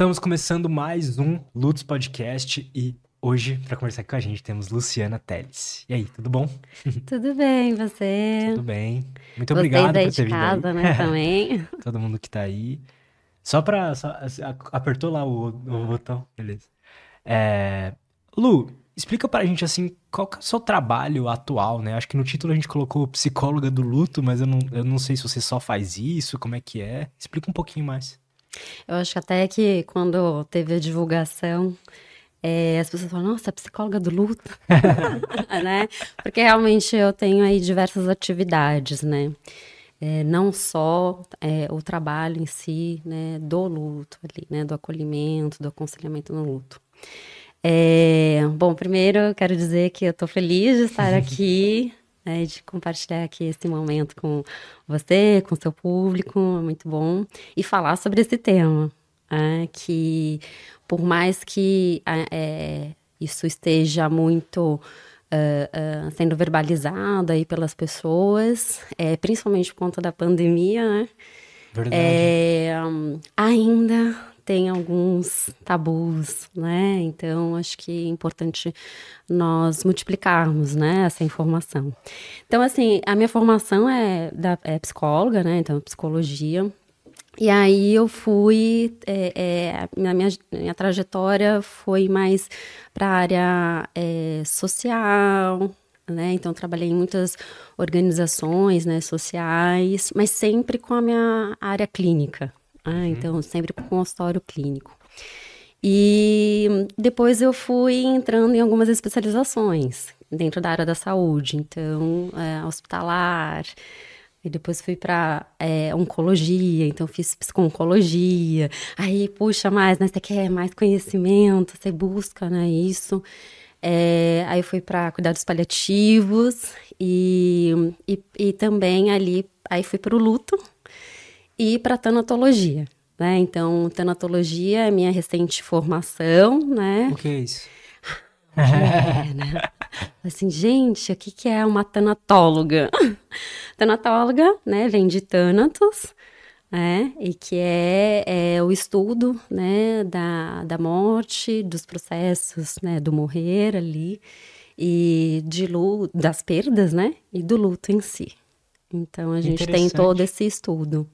Estamos começando mais um Lutos Podcast e hoje, para conversar com a gente, temos Luciana Teles. E aí, tudo bom? Tudo bem, você? Tudo bem. Muito Vocês obrigado por ter vindo casa, aí. né, também. Todo mundo que tá aí. Só pra... só- a- apertou lá o, o botão, beleza. É, Lu, explica pra gente, assim, qual que é o seu trabalho atual, né? Acho que no título a gente colocou psicóloga do luto, mas eu não, eu não sei se você só faz isso, como é que é. Explica um pouquinho mais. Eu acho até que quando teve a divulgação, é, as pessoas falam, nossa, psicóloga do luto, né? Porque realmente eu tenho aí diversas atividades, né? É, não só é, o trabalho em si, né, do luto ali, né, do acolhimento, do aconselhamento no luto. É, bom, primeiro eu quero dizer que eu estou feliz de estar aqui, né, de compartilhar aqui esse momento com você, com seu público, é muito bom, e falar sobre esse tema, né, que por mais que é, isso esteja muito ah, ah, sendo verbalizado aí pelas pessoas, é, principalmente por conta da pandemia, né, Verdade. é, hum, ainda tem alguns tabus, né? Então, acho que é importante nós multiplicarmos, né, essa informação. Então, assim, a minha formação é, da, é psicóloga, né? Então, psicologia. E aí eu fui, é, é, na minha, minha trajetória foi mais para a área é, social, né? Então trabalhei em muitas organizações, né, sociais, mas sempre com a minha área clínica. Né? Então sempre com consultório clínico. E depois eu fui entrando em algumas especializações dentro da área da saúde, então é, hospitalar, e depois fui para oncologia, então fiz psico-oncologia. Aí, puxa mais, né? Você quer mais conhecimento, você busca, né? Isso. É, aí fui para cuidados paliativos e, e, e também ali, aí fui para o luto e para tanatologia, né? Então, tanatologia é minha recente formação, né? O que é isso? É, né? Assim, gente, o que, que é uma tanatóloga? Tanatóloga, né, vem de Thanatos, né, e que é, é o estudo, né, da, da morte, dos processos, né, do morrer ali, e de luto, das perdas, né, e do luto em si. Então, a gente tem todo esse estudo.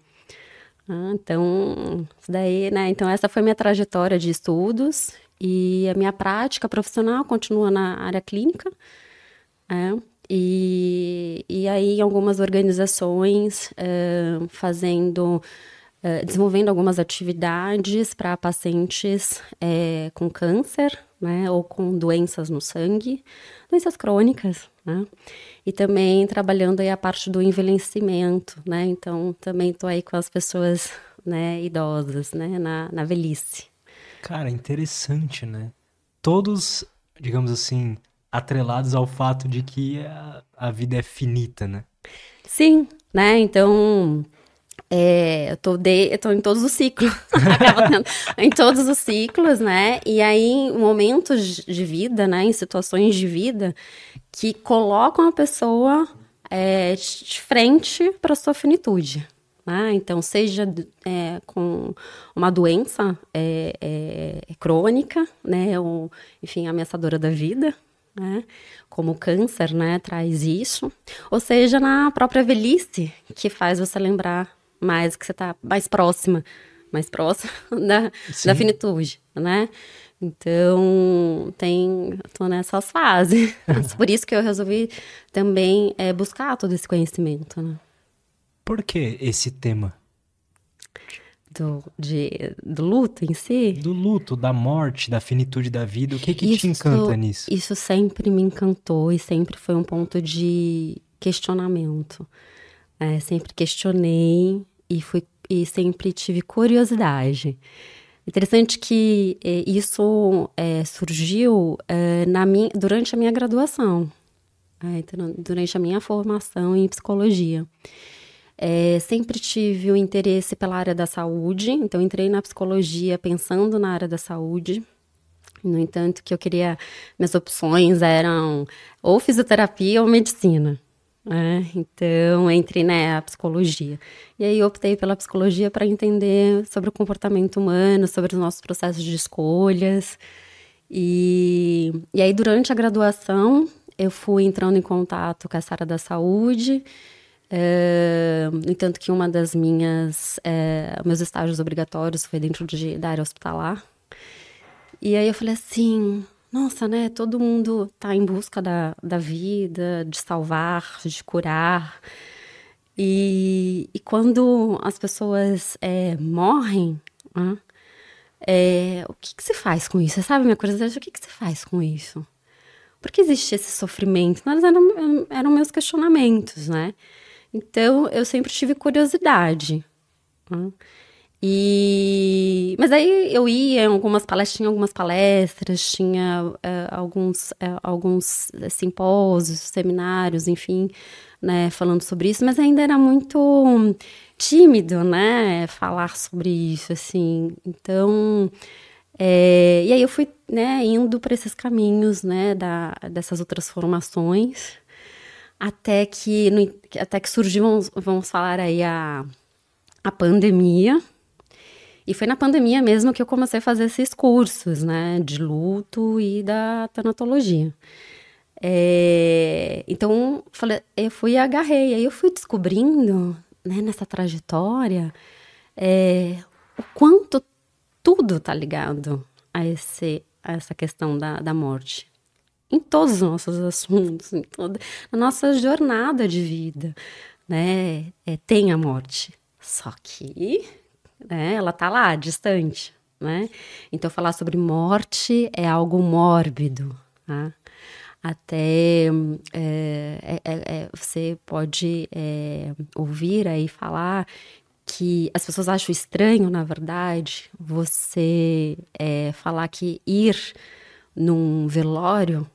Ah, então, daí, né? Então, essa foi minha trajetória de estudos e a minha prática profissional continua na área clínica, né? E, e aí, algumas organizações, eh, fazendo, eh, desenvolvendo algumas atividades para pacientes eh, com câncer, né? Ou com doenças no sangue, doenças crônicas, né? E também trabalhando aí a parte do envelhecimento, né? Então, também estou aí com as pessoas, né, idosas, né, na, na velhice. Cara, interessante, né? Todos, digamos assim, atrelados ao fato de que a, a vida é finita, né? Sim, né? Então, é, eu tô, de, eu tô em todos os ciclos. Em todos os ciclos, né? E aí, momentos de vida, né? Em situações de vida que colocam a pessoa é, de frente para sua finitude. Né? Então, seja é, com uma doença é, é, crônica, né? Ou, enfim, ameaçadora da vida, né? Como o câncer, né? Traz isso. Ou seja, na própria velhice, que faz você lembrar mais que você está mais próxima, mais próxima da, Sim. da finitude, né? Então, tem, tô nessas fases. Por isso que eu resolvi também é, buscar todo esse conhecimento, né? Por que esse tema? Do, de, do luto em si. Do luto, da morte, da finitude da vida, o que que te Isso- encanta nisso? Isso sempre me encantou e sempre foi um ponto de questionamento. É, sempre questionei e, fui, e sempre tive curiosidade. Interessante que eh, isso eh, surgiu eh, na minha, durante a minha graduação, né, então, durante a minha formação em psicologia. É, sempre tive o interesse pela área da saúde, então entrei na psicologia pensando na área da saúde. No entanto, que eu queria, minhas opções eram ou fisioterapia ou medicina. Né? Então, entre né, a psicologia. E aí eu optei pela psicologia para entender sobre o comportamento humano, sobre os nossos processos de escolhas. E, e aí, durante a graduação, eu fui entrando em contato com essa área da saúde. É, no entanto, que uma das minhas é, meus estágios obrigatórios foi dentro de, da área hospitalar. E aí eu falei assim, nossa, né? Todo mundo tá em busca da, da vida, de salvar, de curar. E, e quando as pessoas é, morrem, né, é, o que, que se faz com isso? Você sabe minha curiosidade? O que, que se faz com isso? Por que existe esse sofrimento? Mas eram, eram meus questionamentos, né? Então, eu sempre tive curiosidade. Né? E mas aí eu ia em algumas palestras, tinha algumas palestras, tinha é, alguns, é, alguns simpósios, seminários, enfim, né, falando sobre isso, mas ainda era muito tímido, né, falar sobre isso, assim. Então, é, e aí eu fui, né, indo para esses caminhos, né, da, dessas outras formações, até que, no, até que surgiu, vamos, vamos falar aí, a, a pandemia, e foi na pandemia mesmo que eu comecei a fazer esses cursos, né, de luto e da tanatologia. É, então, falei, eu fui e agarrei. Aí eu fui descobrindo, né, nessa trajetória, é, o quanto tudo tá ligado a, esse, a essa questão da, da morte. Em todos os nossos assuntos, em toda a nossa jornada de vida, né? É, tem a morte. Só que né? Ela tá lá, distante, né? Então falar sobre morte é algo mórbido, tá? Até é, é, é, é você pode é, ouvir aí falar que as pessoas acham estranho, na verdade, você é, falar que ir num velório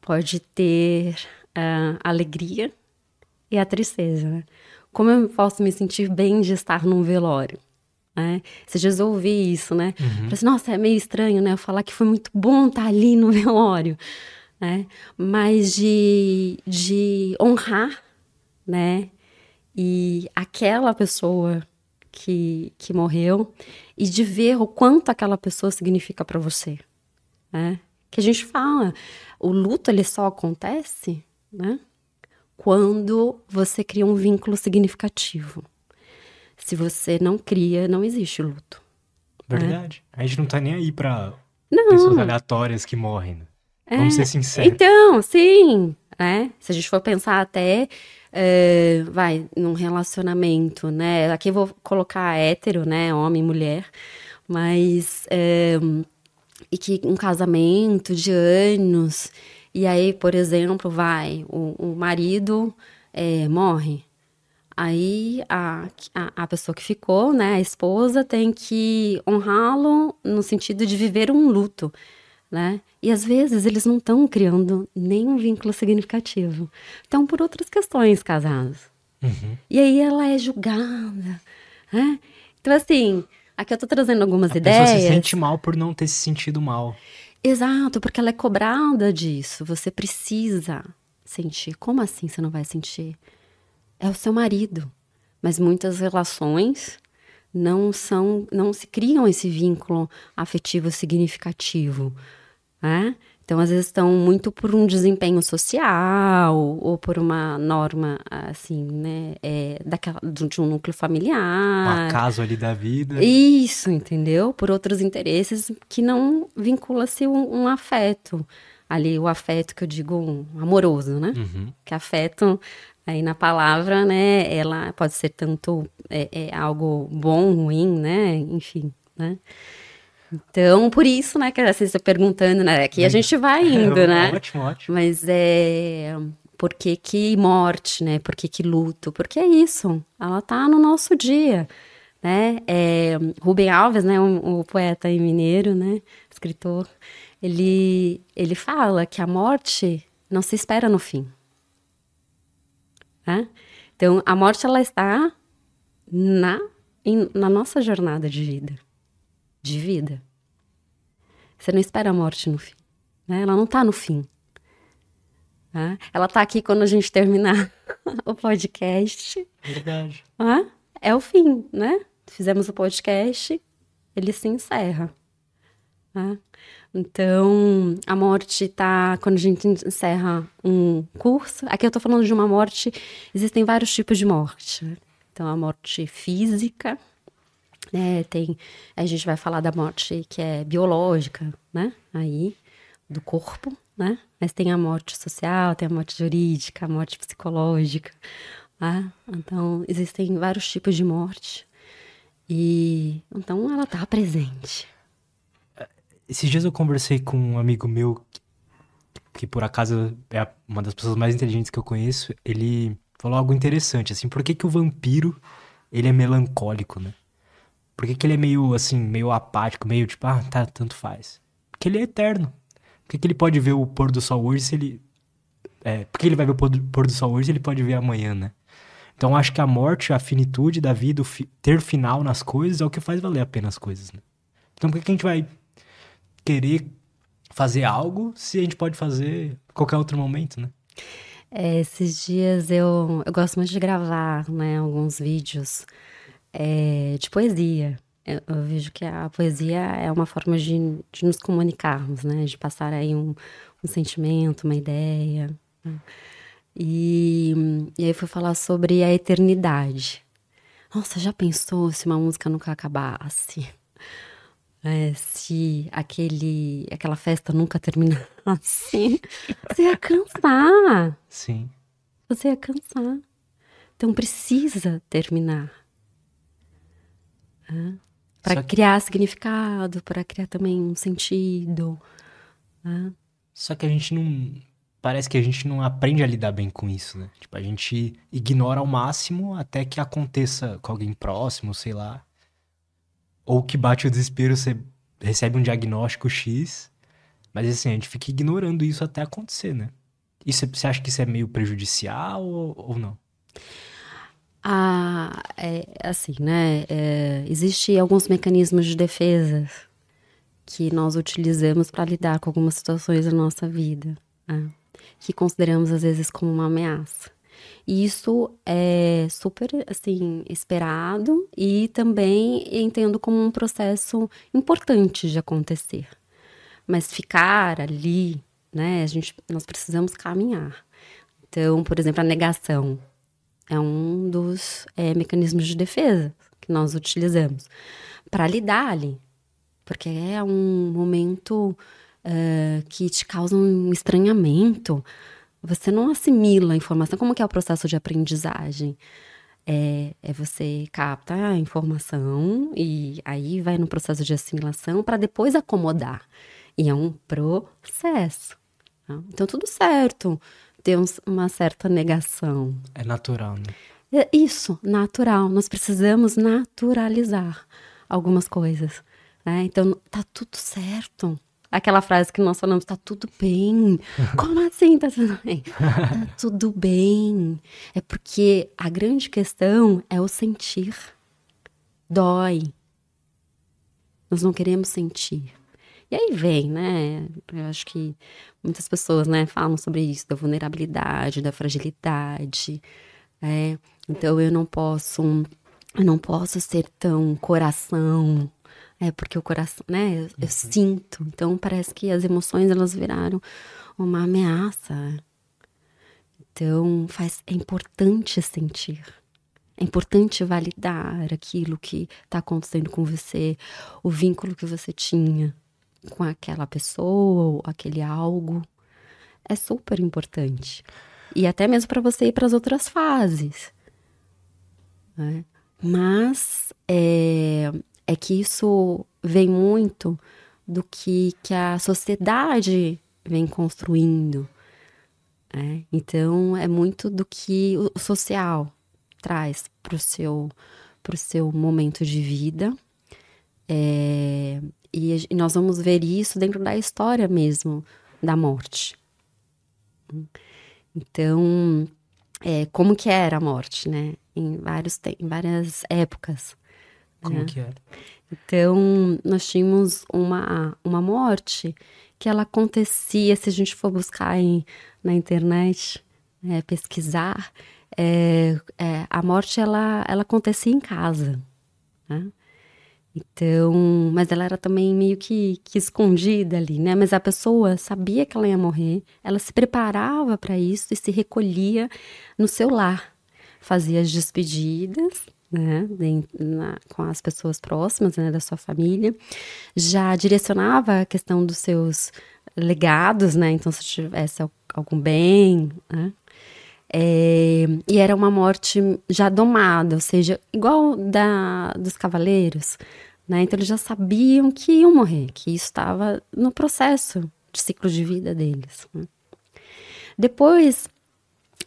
pode ter a alegria e a tristeza, né? Como eu posso me sentir bem de estar num velório? Né? Esses dias eu ouvi isso, né? Uhum. Falei assim, nossa, é meio estranho, né? Eu falar que foi muito bom estar ali no velório, né? Mas de, de honrar, né? E aquela pessoa que, que morreu e de ver o quanto aquela pessoa significa para você, né? Que a gente fala, o luto ele só acontece, né? Quando você cria um vínculo significativo. Se você não cria, não existe luto. Né? Verdade. Né? A gente não tá nem aí pra não. pessoas aleatórias que morrem. Né? É, Vamos ser sinceros. Então, sim. É, se a gente for pensar até, é, vai, num relacionamento, né? Aqui eu vou colocar hétero, né? Homem e mulher. Mas, é, e que um casamento de anos, e aí, por exemplo, vai, o, o marido é, morre. Aí a, a, a, pessoa que ficou, né, a esposa, tem que honrá-lo no sentido de viver um luto, né? E às vezes eles não estão criando nenhum vínculo significativo. Estão por outras questões casados. Uhum. E aí ela é julgada, né? Então, assim, aqui eu tô trazendo algumas a ideias. A pessoa se sente mal por não ter se sentido mal. Exato, porque ela é cobrada disso. Você precisa sentir. Como assim você não vai sentir? É o seu marido. Mas muitas relações não são, não se criam esse vínculo afetivo significativo, né? Então, às vezes estão muito por um desempenho social ou por uma norma, assim, né, é, daquela, de um núcleo familiar. Um acaso ali da vida. Isso, entendeu? Por outros interesses que não vincula-se um, um, afeto. Ali, o afeto que eu digo um amoroso, né? Uhum. Que afeto Aí na palavra, né, ela pode ser tanto é, é algo bom, ruim, né, enfim, né. Então, por isso, né, que você está perguntando, né, aqui a gente vai indo, é, né. Ótimo, ótimo. Mas é, por que que morte, né, por que que luto? Porque é isso, ela tá no nosso dia, né. É, Rubem Alves, né, o, o poeta mineiro, né, escritor, ele, ele fala que a morte não se espera no fim. Né? Então, a morte ela está na, em, na nossa jornada de vida. De vida. Você não espera a morte no fim. Né? Ela não está no fim. Né? Ela tá aqui quando a gente terminar o podcast. Verdade. Ah, é o fim, né? Fizemos o podcast, ele se encerra. Né? Então, a morte tá. Quando a gente encerra um curso. Aqui eu tô falando de uma morte. Existem vários tipos de morte. né? Então, a morte física, né? Tem. A gente vai falar da morte que é biológica, né? Aí, do corpo, né? Mas tem a morte social, tem a morte jurídica, a morte psicológica. Né? Então, existem vários tipos de morte. E então ela tá presente. Esses dias eu conversei com um amigo meu, que por acaso é uma das pessoas mais inteligentes que eu conheço. Ele falou algo interessante, assim, por que, que o vampiro, ele é melancólico, né? Por que, que ele é meio, assim, meio apático, meio tipo, ah, tá, tanto faz? Porque ele é eterno. Por que, que ele pode ver o pôr do sol hoje se ele... É, porque ele vai ver o pôr do, sol hoje ele pode ver amanhã, né? Então acho que a morte, a finitude da vida, fi- ter final nas coisas é o que faz valer a pena as coisas, né? Então por que, que a gente vai querer fazer algo se a gente pode fazer qualquer outro momento, né? É, esses dias eu, eu gosto muito de gravar, né, alguns vídeos é, de poesia. Eu, eu vejo que a poesia é uma forma de, de nos comunicarmos, né, de passar aí um, um sentimento, uma ideia. né. E, e aí fui falar sobre a eternidade. Nossa, já pensou se uma música nunca acabasse? É, se aquele, aquela festa nunca terminasse, você ia cansar. Sim. Você ia cansar. Então precisa terminar. Só Para que- criar significado, para criar também um sentido. né? Só que a gente não. Parece que a gente não aprende a lidar bem com isso, né? Tipo, a gente ignora ao máximo até que aconteça com alguém próximo, sei lá. Ou que bate o desespero, você recebe um diagnóstico X. Mas assim, a gente fica ignorando isso até acontecer, né? Isso, você acha que isso é meio prejudicial ou, ou não? Ah, é, assim, né? É, Existem alguns mecanismos de defesa que nós utilizamos para lidar com algumas situações da nossa vida, né? que consideramos às vezes como uma ameaça. Isso é super, assim, esperado e também entendo como um processo importante de acontecer. Mas ficar ali, né? A gente, nós precisamos caminhar. Então, por exemplo, a negação é um dos é, mecanismos de defesa que nós utilizamos para lidar ali, porque é um momento eh, que te causa um estranhamento. Você não assimila a informação. Como que é o processo de aprendizagem? É, é você capta a informação e aí vai no processo de assimilação para depois acomodar. E é um processo. tá? Então, tudo certo. Tem uma certa negação. É natural, né? É Isso, natural. Nós precisamos naturalizar algumas coisas. Né? Então, tá tudo certo. Aquela frase que nós falamos, tá tudo bem. Como assim tá tudo bem? Tá tudo bem. É porque a grande questão é o sentir. Dói. Nós não queremos sentir. E aí vem, né? Eu acho que muitas pessoas, né, falam sobre isso, da vulnerabilidade, da fragilidade. né? Então eu não posso, eu não posso ser tão coração, é porque o coração, né? Eu, eu sinto. Então parece que as emoções elas viraram uma ameaça. Então faz, é importante sentir. É importante validar aquilo que está acontecendo com você, o vínculo que você tinha com aquela pessoa ou aquele algo. É super importante. E até mesmo para você ir para as outras fases. né? Mas é, é que isso vem muito do que, que a sociedade vem construindo. né? Então, é muito do que o social traz para o seu, seu momento de vida. É, e, e nós vamos ver isso dentro da história mesmo da morte. Então, é, como que era a morte, né? Em, vários, em várias épocas. Como né? que é? Então, nós tínhamos uma, uma morte que ela acontecia, se a gente for buscar em, na internet, é, pesquisar, é, é, a morte ela, ela acontecia em casa. Né? Então, mas ela era também meio que, que escondida ali, né? Mas a pessoa sabia que ela ia morrer, ela se preparava para isso e se recolhia no seu lar, fazia as despedidas, né, na, com as pessoas próximas, né, da sua família, já direcionava a questão dos seus legados, né, então se tivesse algum bem, né, é, e era uma morte já domada, ou seja, igual da dos cavaleiros, né, então eles já sabiam que iam morrer, que isso estava no processo de ciclo de vida deles. Né. Depois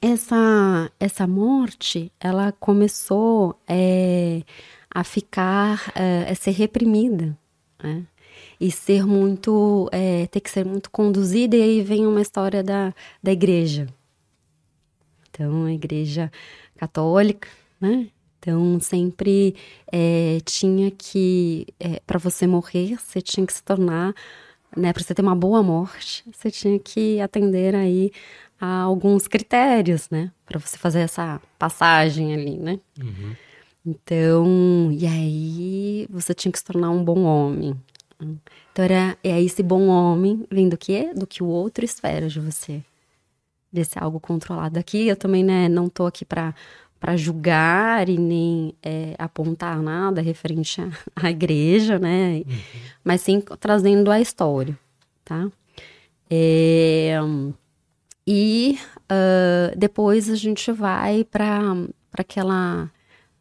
essa, essa morte, ela começou é, a ficar, é, a ser reprimida, né? E ser muito, é, ter que ser muito conduzida, e aí vem uma história da, da igreja. Então, a igreja católica, né? Então, sempre é, tinha que, é, para você morrer, você tinha que se tornar, né, para você ter uma boa morte, você tinha que atender aí a alguns critérios, né? Para você fazer essa passagem ali, né? Uhum. Então, e aí você tinha que se tornar um bom homem. Então, era, é esse bom homem vem do que? Do que o outro espera de você. Desse algo controlado. Aqui eu também, né, não tô aqui para para julgar e nem é, apontar nada referente à, à igreja, né? Uhum. Mas sim trazendo a história, tá? É, e uh, depois a gente vai para aquela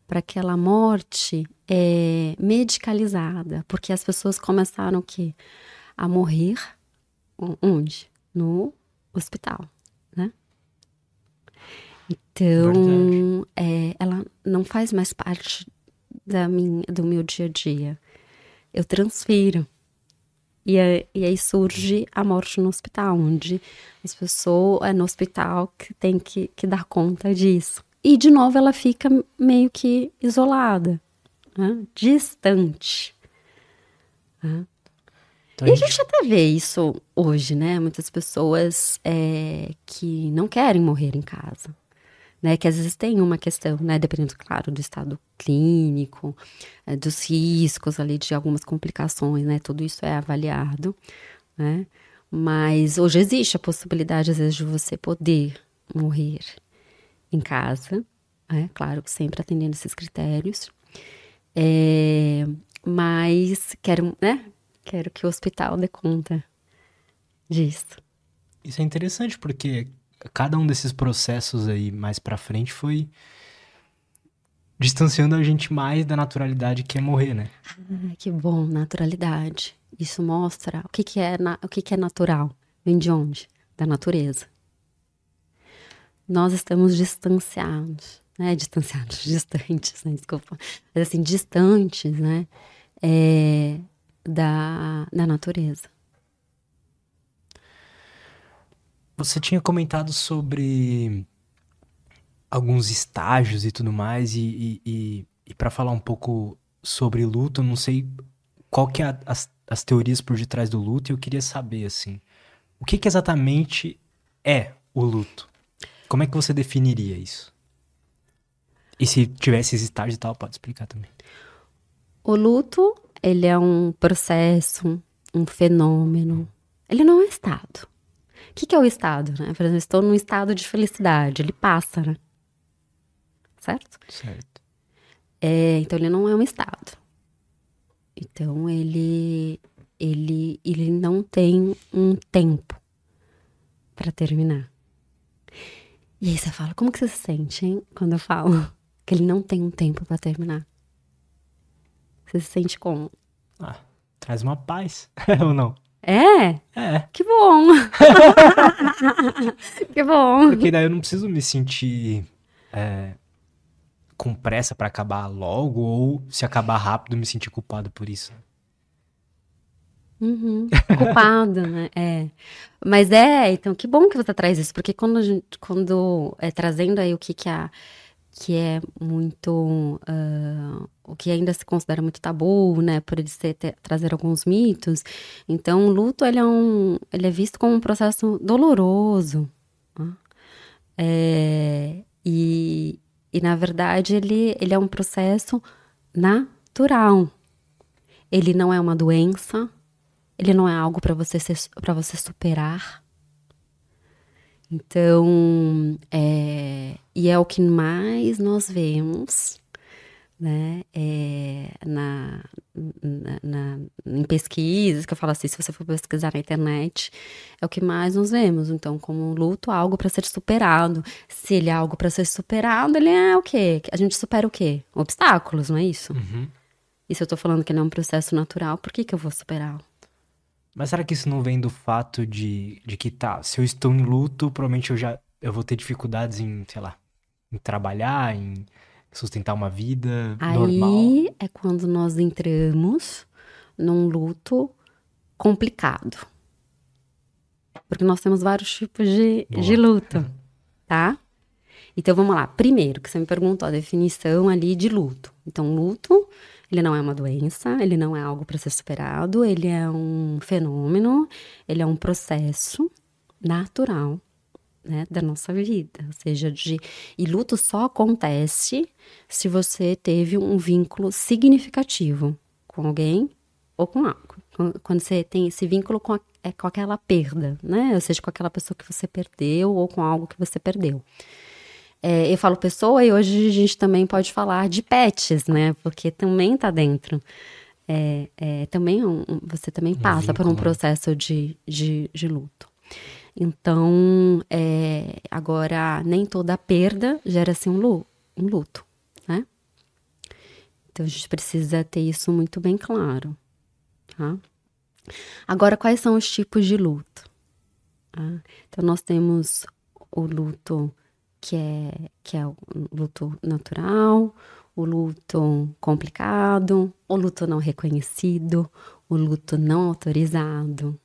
para aquela morte é, medicalizada, porque as pessoas começaram o quê? A morrer onde? No hospital, né? Então, é, ela não faz mais parte da minha, do meu dia a dia. Eu transfiro. E, e aí surge a morte no hospital, onde as pessoas é no hospital que tem que, que dar conta disso. E de novo ela fica meio que isolada, né? distante. Né? Então, e a gente até vê isso hoje, né? Muitas pessoas é, que não querem morrer em casa né? Que às vezes tem uma questão, né? Dependendo, claro, do estado clínico, é, dos riscos ali de algumas complicações, né? Tudo isso é avaliado, né? Mas hoje existe a possibilidade, às vezes, de você poder morrer em casa, né? Claro, sempre atendendo esses critérios. É, mas quero, né? Quero que o hospital dê conta disso. Isso é interessante, porque cada um desses processos aí mais para frente foi distanciando a gente mais da naturalidade que é morrer, né? Ah, que bom, naturalidade. Isso mostra o que, que é o que, que é natural. Vem de onde? Da natureza. Nós estamos distanciados, né? Distanciados, distantes, né? Desculpa. Mas assim, distantes, né? É, da, da natureza. Você tinha comentado sobre alguns estágios e tudo mais, e, e, e, para falar um pouco sobre luto, não sei qual que é a, as, as teorias por detrás do luto, e eu queria saber, assim, o que, que exatamente é o luto? Como é que você definiria isso? E se tivesse estágios e tal, pode explicar também. O luto, ele é um processo, um fenômeno. Ele não é estado. O que, que é o estado, né? Por exemplo, estou num estado de felicidade, ele passa, né? Certo? Certo. É, então ele não é um estado. Então ele ele ele não tem um tempo para terminar. E aí você fala, como que você se sente, hein? Quando eu falo que ele não tem um tempo para terminar. Você se sente como? Ah, traz uma paz, ou não? É? É. Que bom! que bom! Porque daí eu não preciso me sentir é, com pressa para acabar logo, ou se acabar rápido, me sentir culpado por isso. Uhum. Culpado, né? É. Mas é, então, que bom que você traz isso, porque quando, gente, quando é trazendo aí o que que, a, que é muito uh, o que ainda se considera muito tabu, né, por ele ser, ter, trazer alguns mitos. Então, o luto ele é, um, ele é visto como um processo doloroso. Né? É, e, e, na verdade, ele, ele é um processo natural. Ele não é uma doença, ele não é algo para você, você superar. Então, é, e é o que mais nós vemos né, é, na, na, na, em pesquisas, que eu falo assim, se você for pesquisar na internet, é o que mais nós vemos. Então, como um luto, algo para ser superado. Se ele é algo para ser superado, ele é o quê? A gente supera o quê? Obstáculos, não é isso? Uhum. E se eu tô falando que ele é um processo natural, por que, que eu vou superá-lo? Mas será que isso não vem do fato de, de que, tá, se eu estou em luto, provavelmente eu já eu vou ter dificuldades em, sei lá, em trabalhar, em sustentar uma vida Aí normal. Aí é quando nós entramos num luto complicado. Porque nós temos vários tipos de, de luto, tá? Então vamos lá. Primeiro, que você me perguntou a definição ali de luto. Então, luto, ele não é uma doença, ele não é algo para ser superado, ele é um fenômeno, ele é um processo natural né, da nossa vida. Ou seja, de, e luto só acontece se você teve um vínculo significativo com alguém ou com algo. Quando você tem esse vínculo com, a, é, com aquela perda, né? Ou seja, com aquela pessoa que você perdeu ou com algo que você perdeu. É, eu falo pessoa e hoje a gente também pode falar de pets, né? Porque também tá dentro. É, é, também um, você também passa por um né? processo de, de, de luto. Então, é, agora, nem toda perda gera-se um, um luto, né? Então, a gente precisa ter isso muito bem claro, tá? Agora, quais são os tipos de luto? Tá? Então, nós temos o luto que é, que é o luto natural, o luto complicado, o luto não reconhecido, o luto não autorizado,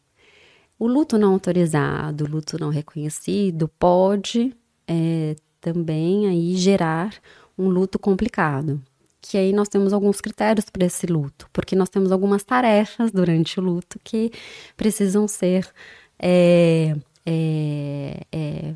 o luto não autorizado, o luto não reconhecido pode é, também aí gerar um luto complicado. Que aí nós temos alguns critérios para esse luto, porque nós temos algumas tarefas durante o luto que precisam ser é, é, é,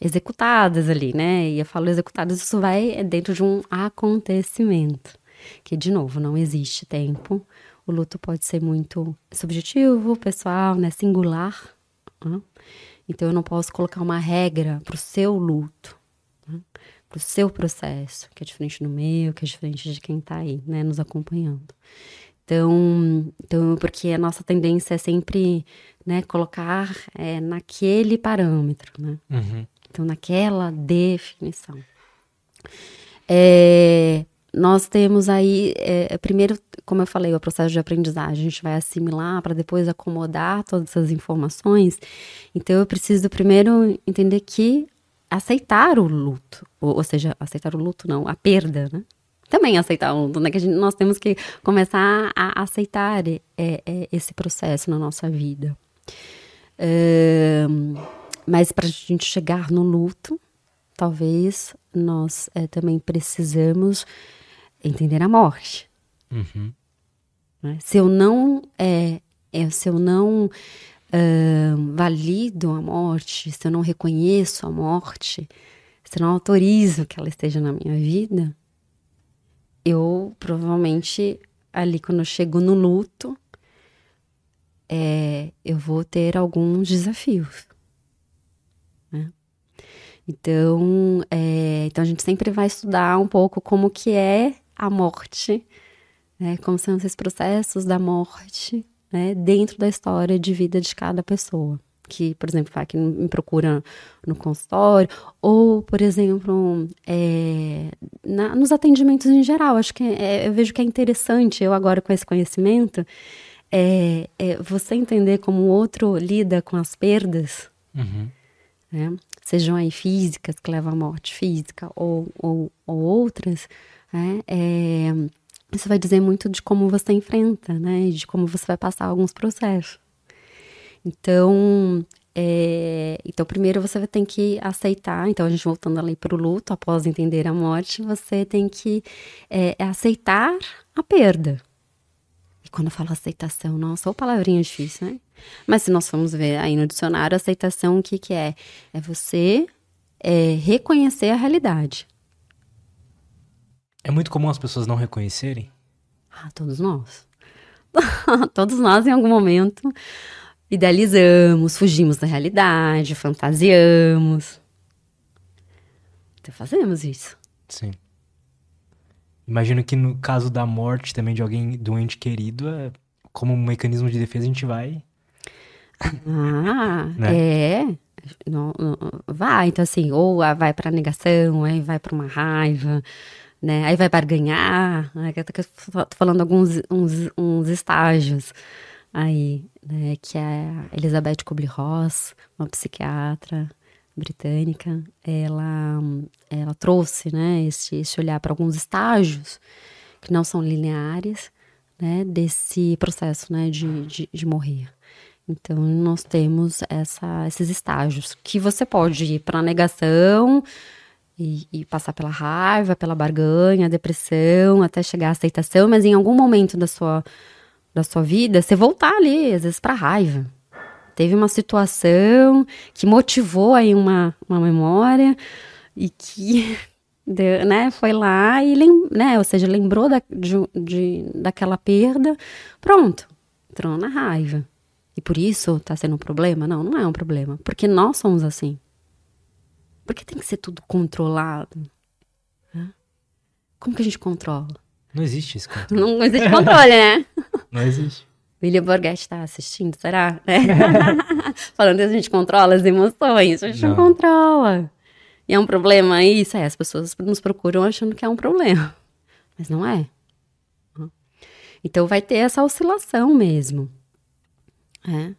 executadas ali, né? E eu falo executadas, isso vai dentro de um acontecimento, que de novo não existe tempo, o luto pode ser muito subjetivo, pessoal, né, singular. Né? Então eu não posso colocar uma regra para o seu luto, né? para o seu processo, que é diferente do meu, que é diferente de quem está aí, né, nos acompanhando. Então, então, porque a nossa tendência é sempre, né, colocar é, naquele parâmetro, né? Uhum. Então, naquela definição. É, nós temos aí, é, primeiro, como eu falei, o processo de aprendizagem, a gente vai assimilar para depois acomodar todas essas informações. Então, eu preciso primeiro entender que aceitar o luto, ou, ou seja, aceitar o luto não, a perda, né? Também aceitar o luto, né? Que gente, nós temos que começar a aceitar é, é, esse processo na nossa vida. É, mas para a gente chegar no luto, talvez nós é, também precisamos entender a morte. Uhum. Né? Se eu não é, é se eu não uh, valido a morte, se eu não reconheço a morte, se eu não autorizo que ela esteja na minha vida, eu provavelmente ali quando eu chego no luto, é, eu vou ter alguns desafios. Né? Então, é, então a gente sempre vai estudar um pouco como que é a morte, né? como são esses processos da morte né? dentro da história de vida de cada pessoa. Que, por exemplo, vai que me procura no consultório, ou, por exemplo, é, na, nos atendimentos em geral. Acho que é, eu vejo que é interessante, eu agora com esse conhecimento, é, é você entender como o outro lida com as perdas, uhum. né? sejam aí físicas, que levam à morte física, ou, ou, ou outras, né? É, isso vai dizer muito de como você enfrenta, né? De como você vai passar alguns processos. Então, é, então, primeiro você tem que aceitar. Então, a gente voltando ali para o luto, após entender a morte, você tem que é, aceitar a perda. E quando eu falo aceitação, nossa, ou palavrinha difícil, né? Mas se nós formos ver aí no dicionário, aceitação, o que, que é? É você é, reconhecer a realidade. É muito comum as pessoas não reconhecerem? Ah, todos nós. todos nós, em algum momento, idealizamos, fugimos da realidade, fantasiamos. Então fazemos isso. Sim. Imagino que no caso da morte também de alguém doente querido, é, como um mecanismo de defesa, a gente vai. Ah, né? é. Não, não, vai, então assim, ou vai para negação, aí vai para uma raiva, né? Aí vai barganhar, né? tô falando alguns uns, uns estágios aí, né? Que é a Elizabeth Kubler-Ross, uma psiquiatra britânica, ela, ela trouxe, né? Esse, esse olhar para alguns estágios que não são lineares, né? Desse processo, né? de, de, de morrer. Então, nós temos essa, esses estágios que você pode ir para negação e, e, passar pela raiva, pela barganha, depressão, até chegar à aceitação, mas em algum momento da sua, da sua vida, você voltar ali, às vezes, para raiva. Teve uma situação que motivou aí uma, uma memória e que deu, né, foi lá e, né, ou seja, lembrou da, de, de, daquela perda, pronto, entrou na raiva. E por isso tá sendo um problema? Não, não é um problema. Porque nós somos assim. Porque tem que ser tudo controlado. Como que a gente controla? Não existe isso. Controle. Não existe controle, né? Não existe. William Borghetti está assistindo, será? É. Falando que a gente controla as emoções, a gente não. não controla. E é um problema isso, é, as pessoas nos procuram achando que é um problema. Mas não é. Então vai ter essa oscilação mesmo. É.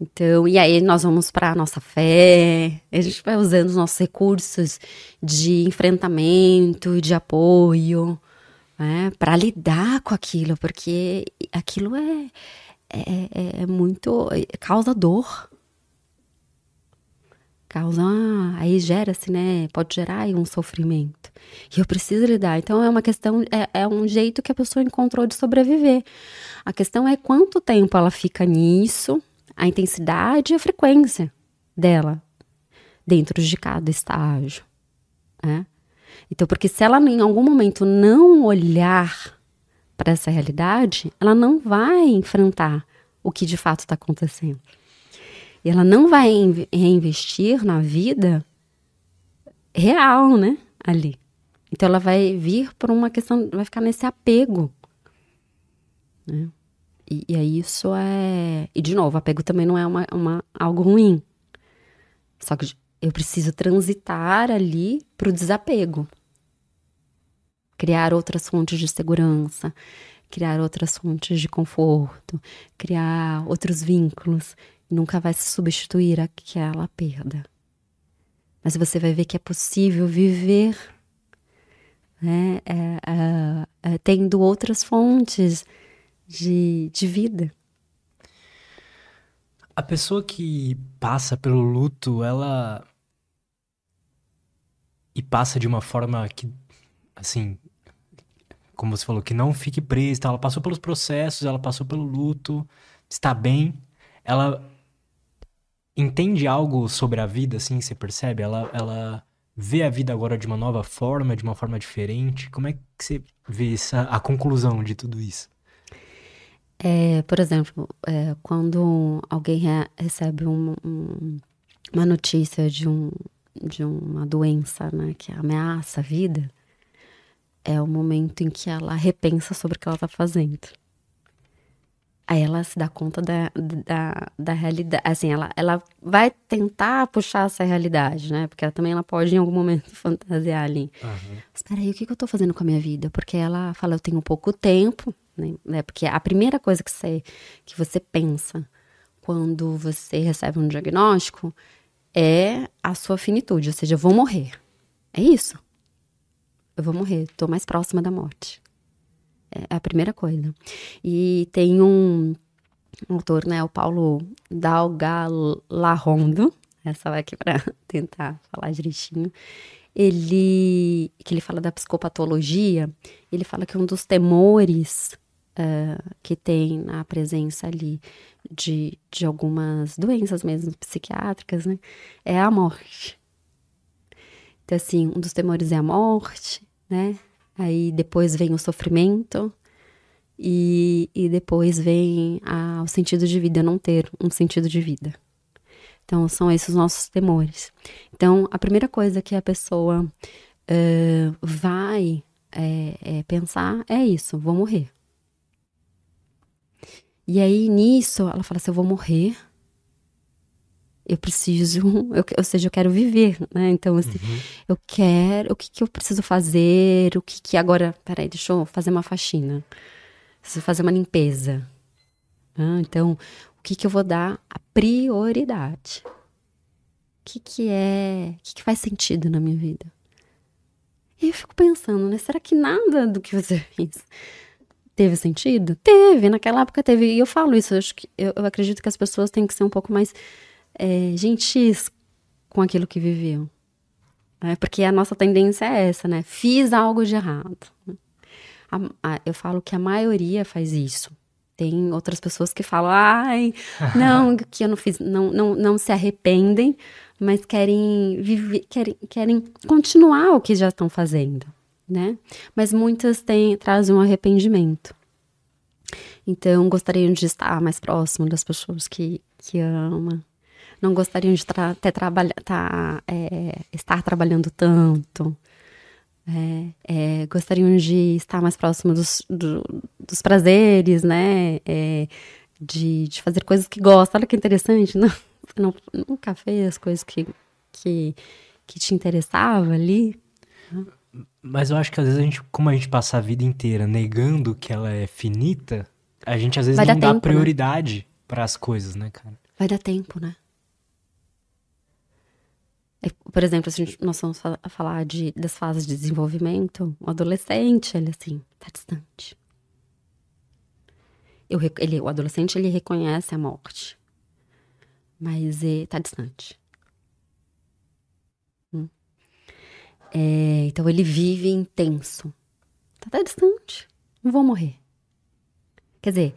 Então, e aí nós vamos para a nossa fé, a gente vai usando os nossos recursos de enfrentamento, de apoio, né, para lidar com aquilo, porque aquilo é, é, é, é muito. causa dor. Causa. Aí gera-se, né? Pode gerar um sofrimento. E eu preciso lidar. Então é uma questão, é, é um jeito que a pessoa encontrou de sobreviver. A questão é quanto tempo ela fica nisso, a intensidade e a frequência dela dentro de cada estágio. Né? Então, porque se ela em algum momento não olhar para essa realidade, ela não vai enfrentar o que de fato está acontecendo. E ela não vai reinvestir na vida real, né? Ali. Então ela vai vir por uma questão, vai ficar nesse apego né? E, e aí isso é. E de novo, apego também não é uma, uma, algo ruim. Só que eu preciso transitar ali para o desapego. Criar outras fontes de segurança, criar outras fontes de conforto, criar outros vínculos. Nunca vai se substituir aquela perda. Mas você vai ver que é possível viver né, é, é, é, tendo outras fontes de, de vida. A pessoa que passa pelo luto, ela. E passa de uma forma que, assim, como você falou, que não fique presa. Ela passou pelos processos, ela passou pelo luto, está bem. Ela entende algo sobre a vida, assim, você percebe? Ela, ela vê a vida agora de uma nova forma, de uma forma diferente. Como é que você vê essa, a conclusão de tudo isso? É, por exemplo, é, quando alguém re recebe um, um, uma notícia de, um, de uma doença né, que ameaça a vida, é o momento em que ela repensa sobre o que ela está fazendo. Aí ela se dá conta da, da, da realidade. Assim, ela, ela vai tentar puxar essa realidade, né? Porque ela também ela pode, em algum momento, fantasiar ali. Uhum. Espera aí, o que, que eu tô fazendo com a minha vida? Porque ela fala, eu tenho pouco tempo, né? É porque a primeira coisa que você, que você pensa quando você recebe um diagnóstico é a sua finitude, ou seja, eu vou morrer. É isso. Eu vou morrer, estou mais próxima da morte. É a primeira coisa. E tem um, o autor, né, o Paulo Dalgalarrondo, essa vai aqui para tentar falar direitinho, ele, que ele fala da psicopatologia, ele fala que um dos temores uh, que tem na presença ali de, de algumas doenças mesmo psiquiátricas, né, é a morte. Então, assim, um dos temores é a morte, né, aí depois vem o sofrimento, e, e depois vem a, o sentido de vida, não ter um sentido de vida. Então, são esses os nossos temores. Então, a primeira coisa que a pessoa uh, vai é, é pensar é isso: vou morrer. E aí, nisso, ela fala assim: eu vou morrer. Eu preciso, eu, ou seja, eu quero viver, né? Então, assim, uhum. eu quero, o que, que eu preciso fazer, o que que agora, peraí, deixa eu fazer uma faxina preciso fazer uma limpeza. Ah, então, o que, que eu vou dar a prioridade? O que, que é. O que, que faz sentido na minha vida? E eu fico pensando, né? Será que nada do que você fez teve sentido? Teve, naquela época teve. E eu falo isso, eu, acho que, eu, eu acredito que as pessoas têm que ser um pouco mais é, gentis com aquilo que viviam. Né? Porque a nossa tendência é essa, né? Fiz algo de errado. A, a, eu falo que a maioria faz isso. Tem outras pessoas que falam, ai, não, que eu não fiz, não, não, não se arrependem, mas querem viver, querem, querem continuar o que já estão fazendo, né? Mas muitas têm, trazem um arrependimento. Então, gostariam de estar mais próximo das pessoas que, que ama. Não gostariam de tra ter trabalha tá, é, estar trabalhando tanto. É, é, gostariam de estar mais próximo dos, do, dos prazeres, né? É, de, de fazer coisas que gostam. Olha que interessante, não, não, nunca fez as coisas que, que, que te interessava ali. Mas eu acho que às vezes a gente, como a gente passa a vida inteira negando que ela é finita, a gente às vezes Vai não dá tempo, né? prioridade né? para as coisas, né, cara? Vai dar tempo, né? É, por exemplo, se nós vamos falar de, das fases de desenvolvimento, o adolescente, ele assim, tá distante. Eu, ele, o adolescente, ele reconhece a morte, mas ele tá distante. É, então, ele vive intenso. Tá, tá distante. Não vou morrer. Quer dizer,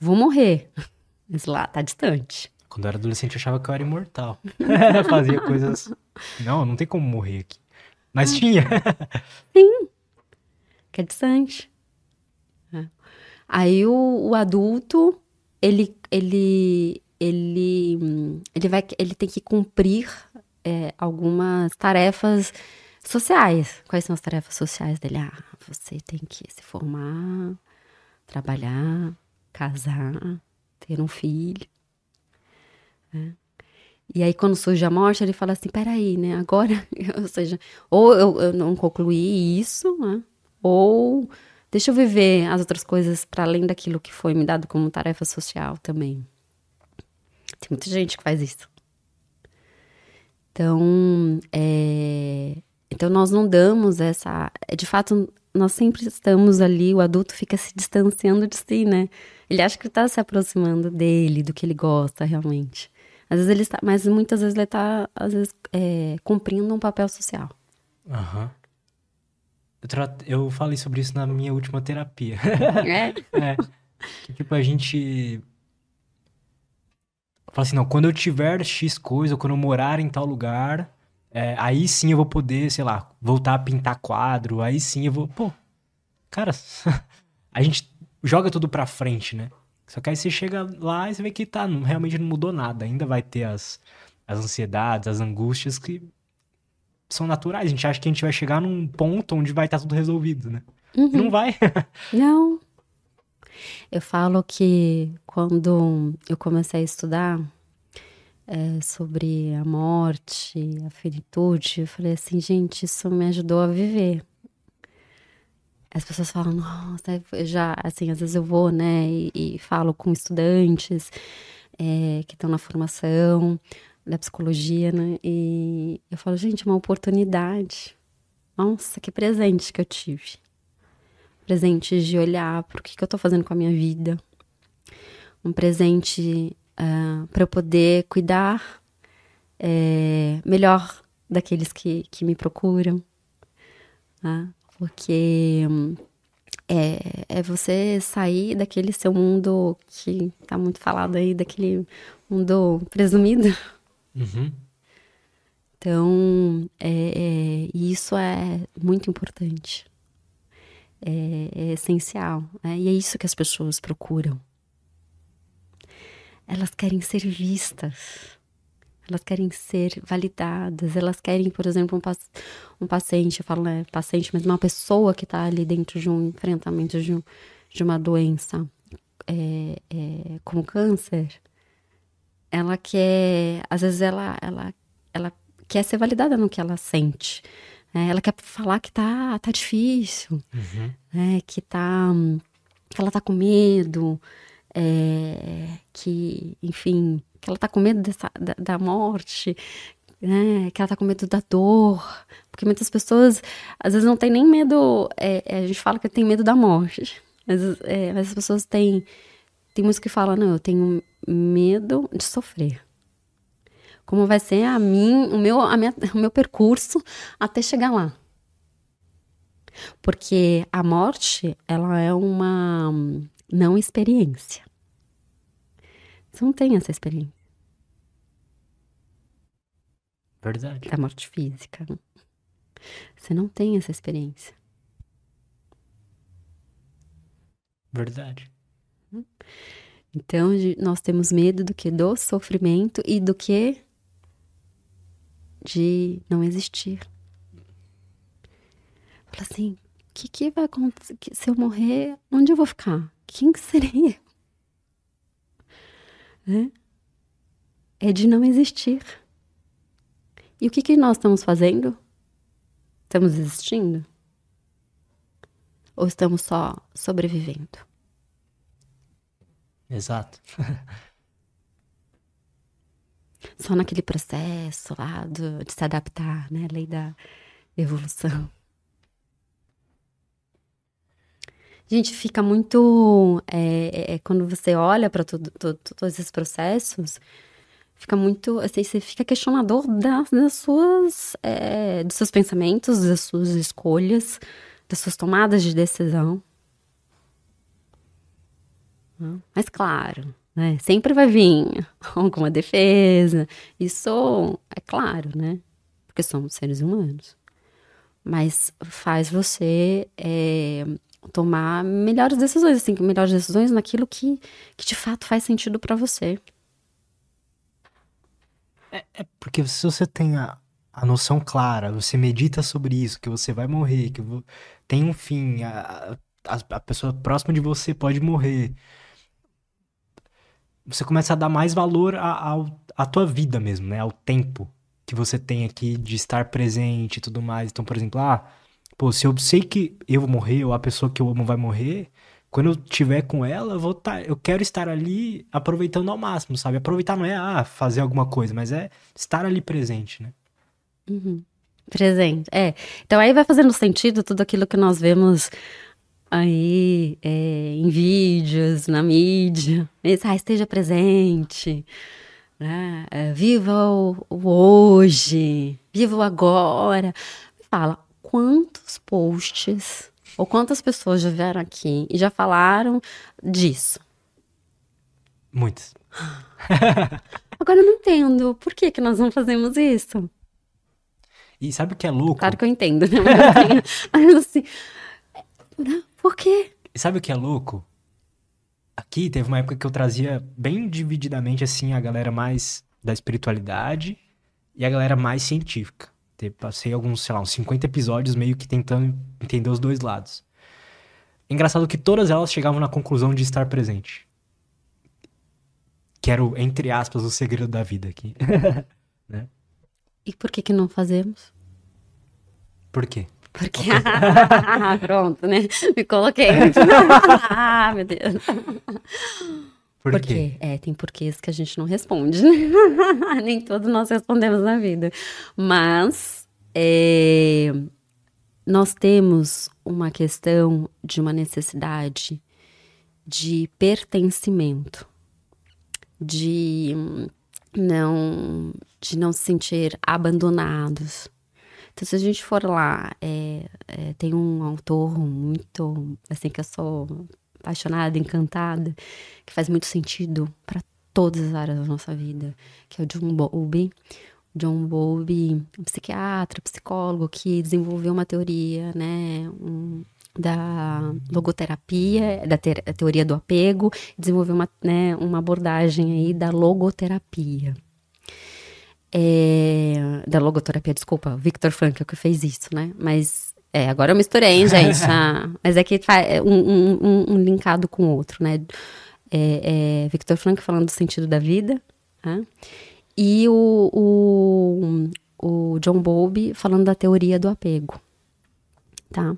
vou morrer, mas lá tá distante. Quando eu era adolescente, eu achava que eu era imortal. Fazia coisas. Não, não tem como morrer aqui. Mas ah. tinha. Sim. Que é distante. É. Aí o, o, adulto, ele, ele, ele, ele, vai, ele tem que cumprir é, algumas tarefas sociais. Quais são as tarefas sociais dele? Ah, você tem que se formar, trabalhar, casar, ter um filho. Né? E aí, quando surge a morte, ele fala assim: peraí, né? Agora, ou seja, ou eu, eu não concluí isso, né? Ou deixa eu viver as outras coisas para além daquilo que foi me dado como tarefa social também. Tem muita gente que faz isso. Então, é, então nós não damos essa. De fato, nós sempre estamos ali, o adulto fica se distanciando de si, né? Ele acha que está se aproximando dele, do que ele gosta realmente. Às vezes ele está, mas muitas vezes ele está, às vezes, é, cumprindo um papel social. Aham. Uhum. Eu, falei sobre isso na minha última terapia. É? é. Que, tipo, a gente. Fala assim, não, quando eu tiver X coisa, ou quando eu morar em tal lugar, é, aí sim eu vou poder, sei lá, voltar a pintar quadro, aí sim eu vou. Pô, cara, a gente joga tudo pra frente, né? Só que aí você chega lá e você vê que tá, realmente não mudou nada. Ainda vai ter as, as ansiedades, as angústias que são naturais. A gente acha que a gente vai chegar num ponto onde vai estar tá tudo resolvido, né? Uhum. não vai. não. Eu falo que quando eu comecei a estudar é, sobre a morte, a finitude, eu falei assim, gente, isso me ajudou a viver as pessoas falam, nossa, já, assim, às vezes eu vou, né, e, e falo com estudantes é, que estão na formação da psicologia, né, e eu falo, gente, uma oportunidade. Nossa, que presente que eu tive. Presente de olhar para o que, que eu estou fazendo com a minha vida. um presente uh, para eu poder cuidar é, melhor daqueles que, que me procuram. Né? Porque é, é você sair daquele seu mundo que tá muito falado aí, daquele mundo presumido. Uhum. Então, é, é, isso é muito importante. É, é essencial. Né? E é isso que as pessoas procuram. Elas querem ser vistas elas querem ser validadas, elas querem, por exemplo, um, pac um paciente, eu falo né, paciente, mas uma pessoa que está ali dentro de um enfrentamento de, um, de uma doença é, é, como câncer, ela quer, às vezes ela, ela, ela quer ser validada no que ela sente. Né? Ela quer falar que tá, tá difícil, uhum. né? que, tá, que ela tá com medo, é, que, enfim, que ela tá com medo dessa, da, da morte, né? Que ela tá com medo da dor. Porque muitas pessoas, às vezes, não tem nem medo. É, é a gente fala que tem medo da morte. Mas, é, mas as pessoas têm. Tem muitos que falam, não, eu tenho medo de sofrer. Como vai ser a mim, o meu, a minha, o meu percurso até chegar lá. Porque a morte, ela é uma não experiência. Você não tem essa experiência. Verdade. Da morte física. Você não tem essa experiência. Verdade. Então, nós temos medo do que? Do sofrimento e do que? De não existir. Fala assim, o que, que vai acontecer? Se eu morrer, onde eu vou ficar? Quem que serei né? é de não existir. E o que, que nós estamos fazendo? Estamos existindo? Ou estamos só sobrevivendo? Exato. só naquele processo lá do, de se adaptar, né? Lei da evolução. Gente, fica muito. É, é, quando você olha para todos esses processos, fica muito. Assim, você fica questionador das, das suas. É, dos seus pensamentos, das suas escolhas, das suas tomadas de decisão. Mas claro, né? Sempre vai vir alguma defesa. Isso é claro, né? Porque somos seres humanos. Mas faz você é, tomar melhores decisões, assim, melhores decisões naquilo que, que de fato faz sentido para você. É, é, porque se você tem a, a noção clara, você medita sobre isso, que você vai morrer, que tem um fim, a, a, a pessoa próxima de você pode morrer. Você começa a dar mais valor à tua vida mesmo, né? Ao tempo que você tem aqui de estar presente e tudo mais. Então, por exemplo, ah, Pô, se eu sei que eu vou morrer ou a pessoa que eu amo vai morrer, quando eu tiver com ela, eu vou tá, eu quero estar ali aproveitando ao máximo, sabe? Aproveitar não é ah, fazer alguma coisa, mas é estar ali presente, né? Uhum. Presente, é. Então aí vai fazendo sentido tudo aquilo que nós vemos aí é, em vídeos, na mídia. Ah, esteja presente, né? É, viva o, o hoje, viva o agora. Fala, quantos posts ou quantas pessoas já vieram aqui e já falaram disso? Muitas. Agora eu não entendo. Por que, que nós não fazemos isso? E sabe o que é louco? Claro que eu entendo, né? Mas assim, por quê? E sabe o que é louco? Aqui teve uma época que eu trazia bem divididamente assim a galera mais da espiritualidade e a galera mais científica. Passei alguns, sei lá, uns 50 episódios meio que tentando entender os dois lados. Engraçado que todas elas chegavam na conclusão de estar presente. Quero, entre aspas, o segredo da vida aqui. né? E por que que não fazemos? Por quê? Porque. Pronto, né? Me coloquei. ah, meu Deus. Por Porque, quê? é, tem porquês que a gente não responde. Nem todos nós respondemos na vida. Mas é, nós temos uma questão de uma necessidade de pertencimento. de não, de não se sentir abandonados. Então, se a gente for lá, é, é, tem um autor muito, assim, que eu sou apaixonada, encantada, que faz muito sentido para todas as áreas da nossa vida, que é o John Bowlby. John Bowlby, um psiquiatra, psicólogo, que desenvolveu uma teoria, né, um, da logoterapia, da te teoria do apego, desenvolveu uma, né, uma abordagem aí da logoterapia. É, da logoterapia, desculpa, Victor Frankl que fez isso, né? Mas é, agora eu misturei, hein, gente? ah, mas é que é um, um, um, linkado com o outro, né? É, é Victor Frankl falando do sentido da vida, né? e o, o, o John Bowlby falando da teoria do apego, tá?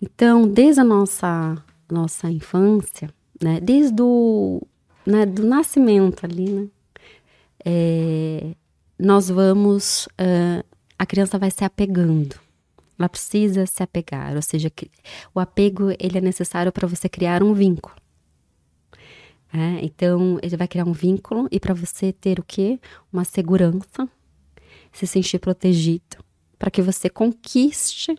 Então, desde a nossa, nossa infância, né, desde o né, do nascimento ali, né, é, nós vamos, uh, a criança vai se apegando. Ela precisa se apegar, ou seja, o apego ele é necessário para você criar um vínculo. É, então, ele vai criar um vínculo e para você ter o quê? Uma segurança, se sentir protegido, para que você conquiste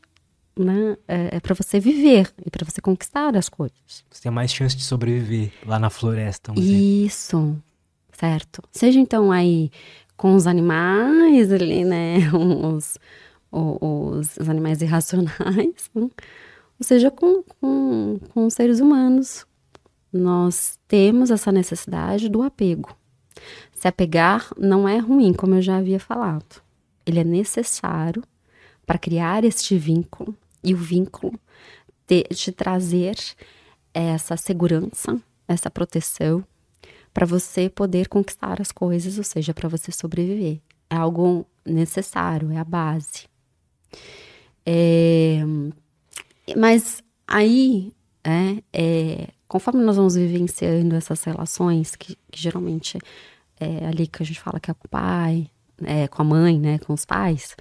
né? É, é para você viver e para você conquistar as coisas. Você tem mais chance de sobreviver lá na floresta. Isso, certo. Seja então aí com os animais ali, né? Os, os, os animais irracionais, né? ou seja, com, com, com os seres humanos. Nós temos essa necessidade do apego. Se apegar não é ruim, como eu já havia falado. Ele é necessário para criar este vínculo e o vínculo te, te trazer essa segurança, essa proteção para você poder conquistar as coisas, ou seja, para você sobreviver. É algo necessário, é a base. É, mas aí, é, é, conforme nós vamos vivenciando essas relações, que, que geralmente é ali que a gente fala que é com o pai, é, com a mãe, né, com os pais,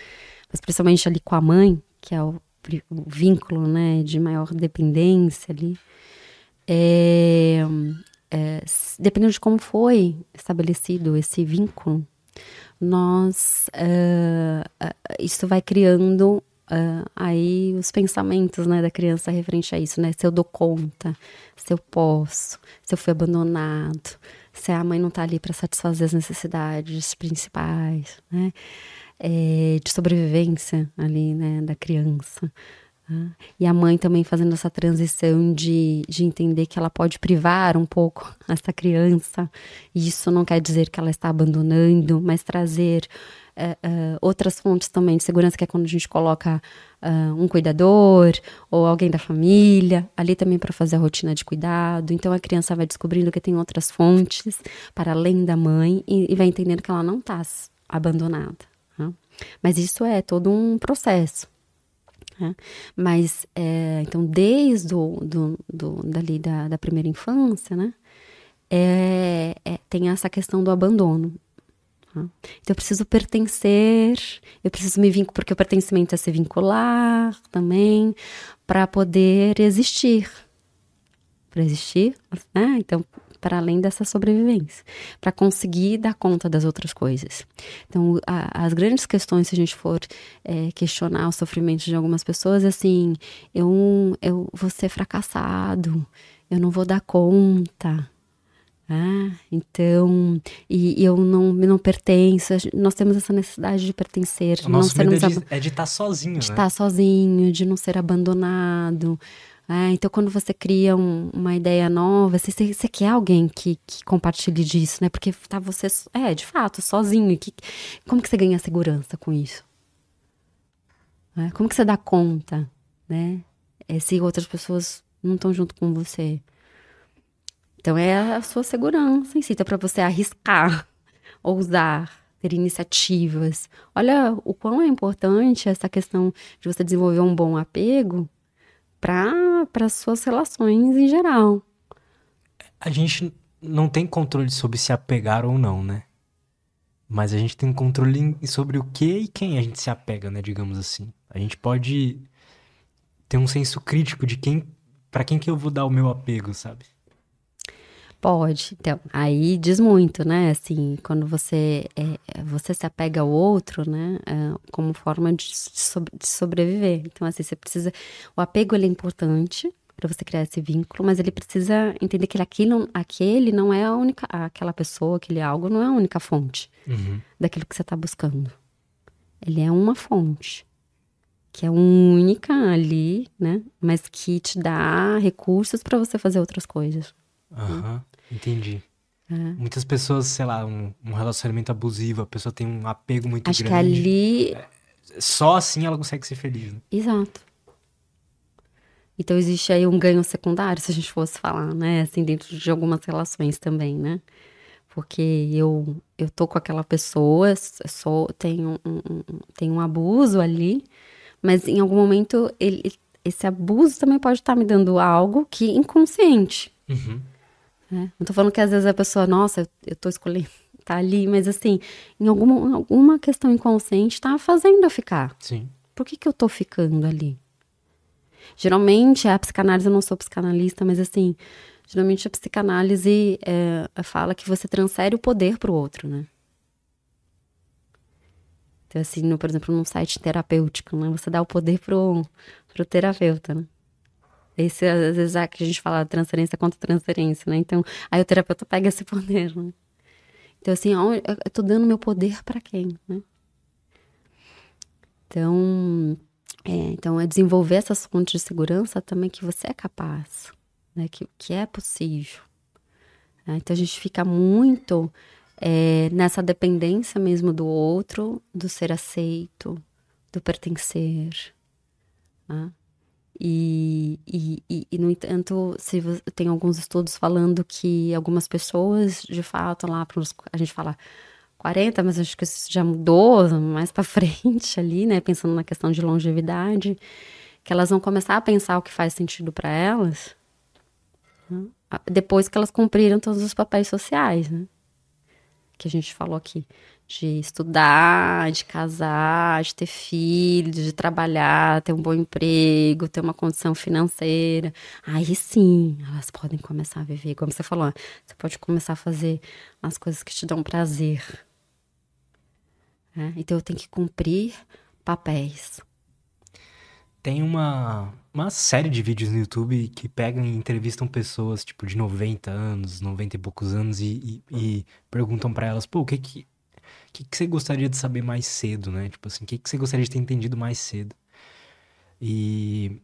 mas principalmente ali com a mãe, que é o, o vínculo, né, de maior dependência ali, é, é, dependendo de como foi estabelecido esse vínculo, nós uh, isso vai criando uh, aí os pensamentos né, da criança referente a isso, né? Se eu dou conta, se eu posso, se eu fui abandonado, se a mãe não está ali para satisfazer as necessidades principais, né? é, de sobrevivência ali, né, da criança. E a mãe também fazendo essa transição de, de entender que ela pode privar um pouco essa criança. E isso não quer dizer que ela está abandonando, mas trazer uh, uh, outras fontes também de segurança, que é quando a gente coloca uh, um cuidador ou alguém da família ali também para fazer a rotina de cuidado. Então a criança vai descobrindo que tem outras fontes para além da mãe e, e vai entendendo que ela não está abandonada. Né? Mas isso é todo um processo. Né? Mas, é, então, desde o, do, do, dali da, da primeira infância, né? É, é, tem essa questão do abandono. Tá? Então, eu preciso pertencer, eu preciso me vincular, porque o pertencimento é se vincular também, para poder existir. Para existir, né? Então, para além dessa sobrevivência, para conseguir dar conta das outras coisas. Então, a, as grandes questões, se a gente for é, questionar o sofrimento de algumas pessoas, assim, eu, eu vou ser fracassado, eu não vou dar conta. Ah, então, e, e, eu não, não pertenço. Nós temos essa necessidade de pertencer, de o não sermos. É de estar tá sozinho, de né? estar tá sozinho, de não ser abandonado. É, então, quando você cria um, uma ideia nova, você, você quer alguém que, que, compartilhe disso, né? Porque tá você, é, de fato, sozinho. Que, como que você ganha segurança com isso? É, como que você dá conta, né? É, se outras pessoas não estão junto com você. Então, é a sua segurança em si. Então, para você arriscar, ousar, ter iniciativas. Olha o quão é importante essa questão de você desenvolver um bom apego para suas relações em geral. A gente não tem controle sobre se apegar ou não, né? Mas a gente tem controle sobre o que e quem a gente se apega, né? Digamos assim. A gente pode ter um senso crítico de quem, para quem que eu vou dar o meu apego, sabe? Pode. Então, aí diz muito, né? Assim, quando você é, você se apega ao outro, né? É, como forma de, sobre, de, sobreviver. Então, assim, você precisa. O apego ele é importante para você criar esse vínculo, mas ele precisa entender que aquilo, aquele não é a única. Aquela pessoa, aquele algo não é a única fonte uhum. daquilo que você está buscando. Ele é uma fonte que é única ali, né? Mas que te dá recursos para você fazer outras coisas. Aham. Uhum. Entendi. É. Muitas pessoas, sei lá, um, um, relacionamento abusivo, a pessoa tem um apego muito Acho grande. Acho que ali. É, só assim ela consegue ser feliz. Né? Exato. Então existe aí um ganho secundário, se a gente fosse falar, né? Assim, dentro de algumas relações também, né? Porque eu, eu tô com aquela pessoa, só tem um, um, tem um abuso ali, mas em algum momento ele, esse abuso também pode estar tá me dando algo que inconsciente. Uhum. Né? Não tô falando que às vezes a pessoa, nossa, eu, eu tô escolhendo, tá ali, mas assim, em alguma, alguma questão inconsciente tá fazendo eu ficar. Sim. Por que que eu tô ficando ali? Geralmente, a psicanálise, eu não sou psicanalista, mas assim, geralmente a psicanálise é, fala que você transfere o poder pro outro, né? Então, assim, no, por exemplo, num site terapêutico, né? Você dá o poder pro, pro terapeuta, né? Esse, às vezes, é que a gente fala transferência contra transferência, né? Então, aí o terapeuta pega esse poder, né? Então, assim, eu tô dando meu poder para quem, né? Então, é, então, é desenvolver essas fontes de segurança também que você é capaz, né? Que, que é possível. Né? Então, a gente fica muito é, nessa dependência mesmo do outro, do ser aceito, do pertencer, né? E, e, e, e, no entanto, se tem alguns estudos falando que algumas pessoas, de fato, lá para a gente fala 40, mas acho que isso já mudou mais para frente ali, né? Pensando na questão de longevidade, que elas vão começar a pensar o que faz sentido para elas né? depois que elas cumpriram todos os papéis sociais, né? Que a gente falou aqui de estudar, de casar, de ter filhos, de trabalhar, ter um bom emprego, ter uma condição financeira. Aí sim, elas podem começar a viver, como você falou, você pode começar a fazer as coisas que te dão prazer. É? Então eu tenho que cumprir papéis. Tem uma, uma série de vídeos no YouTube que pegam e entrevistam pessoas, tipo, de 90 anos, 90 e poucos anos, e, e, e perguntam para elas, pô, o que que que, que você gostaria de saber mais cedo, né? Tipo assim, o que, que você gostaria de ter entendido mais cedo? E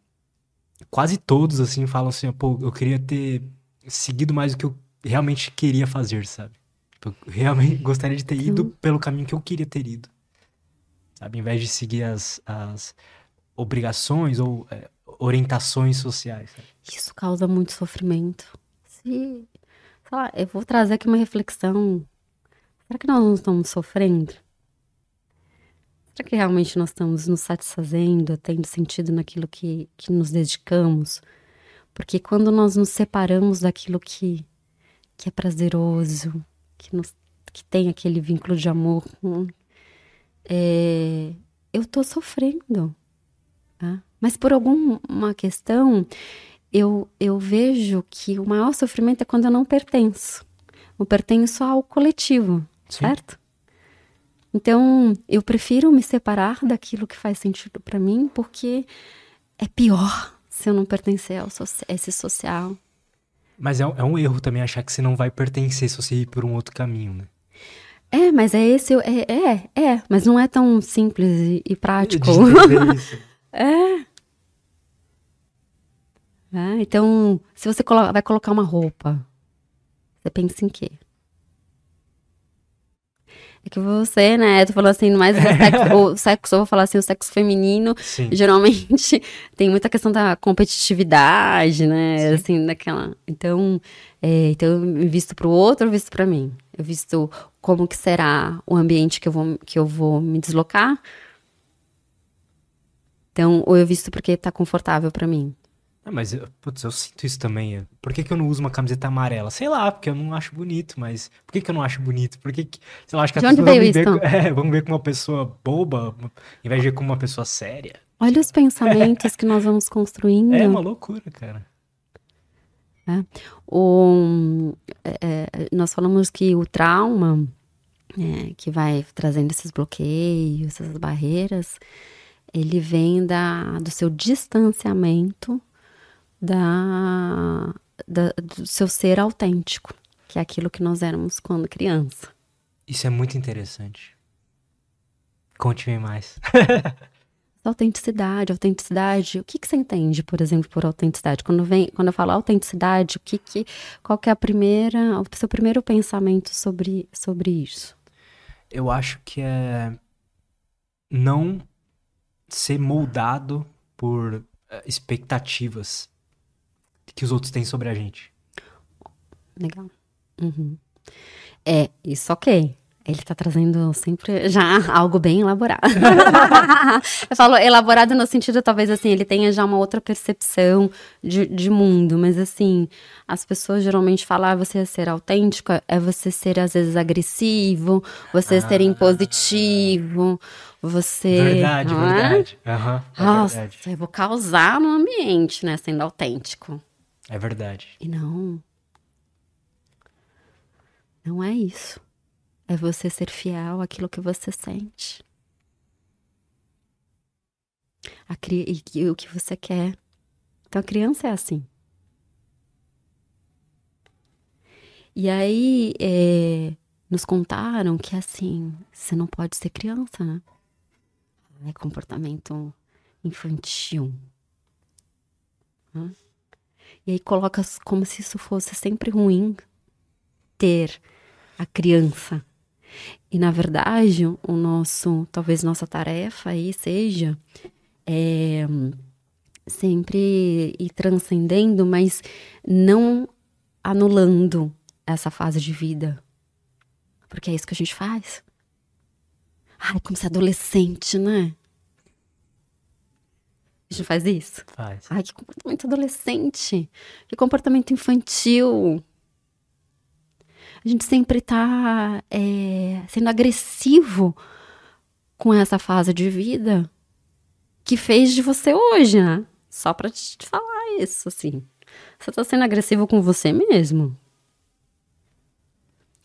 quase todos, assim, falam assim, pô, eu queria ter seguido mais o que eu realmente queria fazer, sabe? Tipo, eu realmente gostaria de ter ido pelo caminho que eu queria ter ido. Sabe? Em vez de seguir as, as obrigações ou é, orientações sociais. Sabe? Isso causa muito sofrimento. Se, sei lá, eu vou trazer aqui uma reflexão Será que nós não estamos sofrendo? Será que realmente nós estamos nos satisfazendo, tendo sentido naquilo que, que nos dedicamos? Porque quando nós nos separamos daquilo que, que é prazeroso, que, nos, que tem aquele vínculo de amor, é, eu estou sofrendo. Tá? Mas por alguma questão, eu, eu vejo que o maior sofrimento é quando eu não pertenço. Eu pertenço ao coletivo. Sim. certo? Então, eu prefiro me separar daquilo que faz sentido para mim, porque é pior se eu não pertencer ao so esse social. Mas é, é, um erro também achar que você não vai pertencer se você ir por um outro caminho, né? É, mas é esse. É, é, é mas não é tão simples e, e prático. é. é. Então, se você colo vai colocar uma roupa, você pensa em quê? É que você, né, tu falou assim, mais sexo, o sexo, eu vou falar assim, o sexo feminino, Sim. geralmente tem muita questão da competitividade, né, Sim. assim, daquela... Então, é, então eu visto pro outro, eu visto para mim. Eu visto como que será o ambiente que eu vou, que eu vou me deslocar. Então, ou eu visto porque tá confortável para mim. Ah, mas, putz, eu sinto isso também. Por que, que eu não uso uma camiseta amarela? Sei lá, porque eu não acho bonito, mas por que, que eu não acho bonito? Por que, que sei lá, acho que as pessoas vão me, ver, é, vão ver como uma pessoa boba, em vez de ver como uma pessoa séria. Olha os pensamentos que nós vamos construindo. É uma loucura, cara. Né? O, é, é, nós falamos que o trauma, é, que vai trazendo esses bloqueios, essas barreiras, ele vem da, do seu distanciamento da, da, do seu ser autêntico, que é aquilo que nós éramos quando criança. Isso é muito interessante. Conte-me mais. autenticidade, autenticidade. O que, que você entende, por exemplo, por autenticidade? Quando vem, quando eu falo autenticidade, o que, que qual que é a primeira, o seu primeiro pensamento sobre, sobre isso? Eu acho que é não ser moldado por eh, expectativas que os outros têm sobre a gente. Legal. Uhum. É, isso ok. Ele tá trazendo sempre já algo bem elaborado. eu falo elaborado no sentido, talvez assim, ele tenha já uma outra percepção de, de mundo, mas assim, as pessoas geralmente falam, ah, você é ser autêntico, é você ser às vezes agressivo, você ah. ser impositivo, você. Verdade, não verdade. Uhum, é Nossa, verdade. eu vou causar no ambiente, né, sendo autêntico. É verdade. E não. Não é isso. É você ser fiel àquilo que você sente. A cri... E o que você quer. Então a criança é assim. E aí é, nos contaram que assim, você não pode ser criança, né? É comportamento infantil. E aí coloca como se isso fosse sempre ruim ter a criança e na verdade, o nosso, talvez nossa tarefa aí seja é, sempre ir transcendendo, mas não anulando essa fase de vida. Porque é isso que a gente faz. Ai, como se adolescente, né? A gente faz isso? Faz. Ai, que comportamento adolescente. Que comportamento infantil a gente sempre está é, sendo agressivo com essa fase de vida que fez de você hoje, né? Só para te falar isso, assim. Você está sendo agressivo com você mesmo?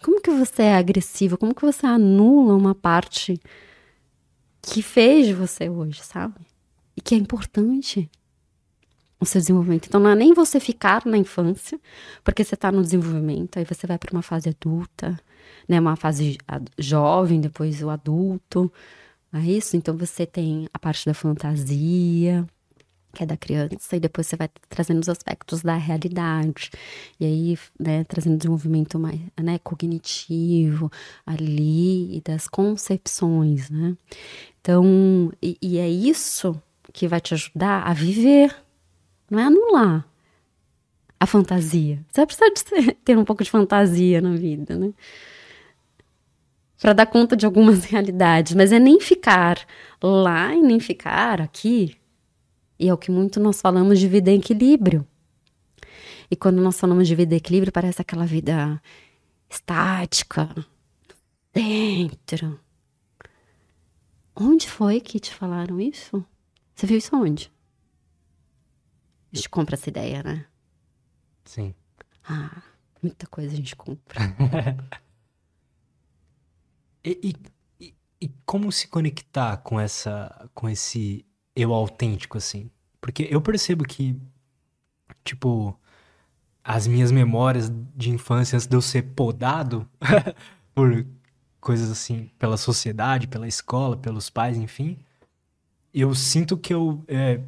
Como que você é agressivo? Como que você anula uma parte que fez de você hoje, sabe? E que é importante o seu desenvolvimento. Então, não é nem você ficar na infância, porque você está no desenvolvimento, aí você vai para uma fase adulta, né? Uma fase jovem, depois o adulto. É isso? Então, você tem a parte da fantasia, que é da criança, e depois você vai trazendo os aspectos da realidade. E aí, né, trazendo desenvolvimento mais né, cognitivo ali e das concepções, né? Então, e, e é isso que vai te ajudar a viver não é anular a fantasia. Você de ter um pouco de fantasia na vida, né? Para dar conta de algumas realidades, mas é nem ficar lá e nem ficar aqui. E é o que muito nós falamos de vida em equilíbrio. E quando nós falamos de vida em equilíbrio, parece aquela vida estática, dentro. Onde foi que te falaram isso? Você viu isso onde? A gente compra essa ideia, né? Sim. Ah, muita coisa a gente compra. e, e, e, como se conectar com essa, com esse eu autêntico, assim? Porque eu percebo que, tipo, as minhas memórias de infância antes de eu ser podado por coisas assim, pela sociedade, pela escola, pelos pais, enfim, eu sinto que eu é,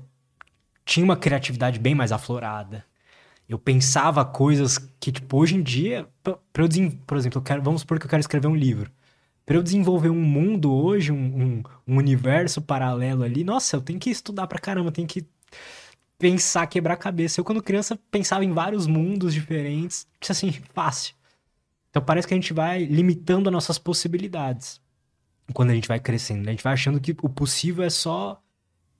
tinha uma criatividade bem mais aflorada. Eu pensava coisas que, tipo, hoje em dia, para eu por exemplo, eu quero, vamos supor que eu quero escrever um livro. Para eu desenvolver um mundo hoje, um, um, um, universo paralelo ali, nossa, eu tenho que estudar pra caramba, tenho que pensar, quebrar cabeça. Eu, quando criança, pensava em vários mundos diferentes, assim, fácil. Então parece que a gente vai limitando as nossas possibilidades quando a gente vai crescendo. Né? A gente vai achando que o possível é só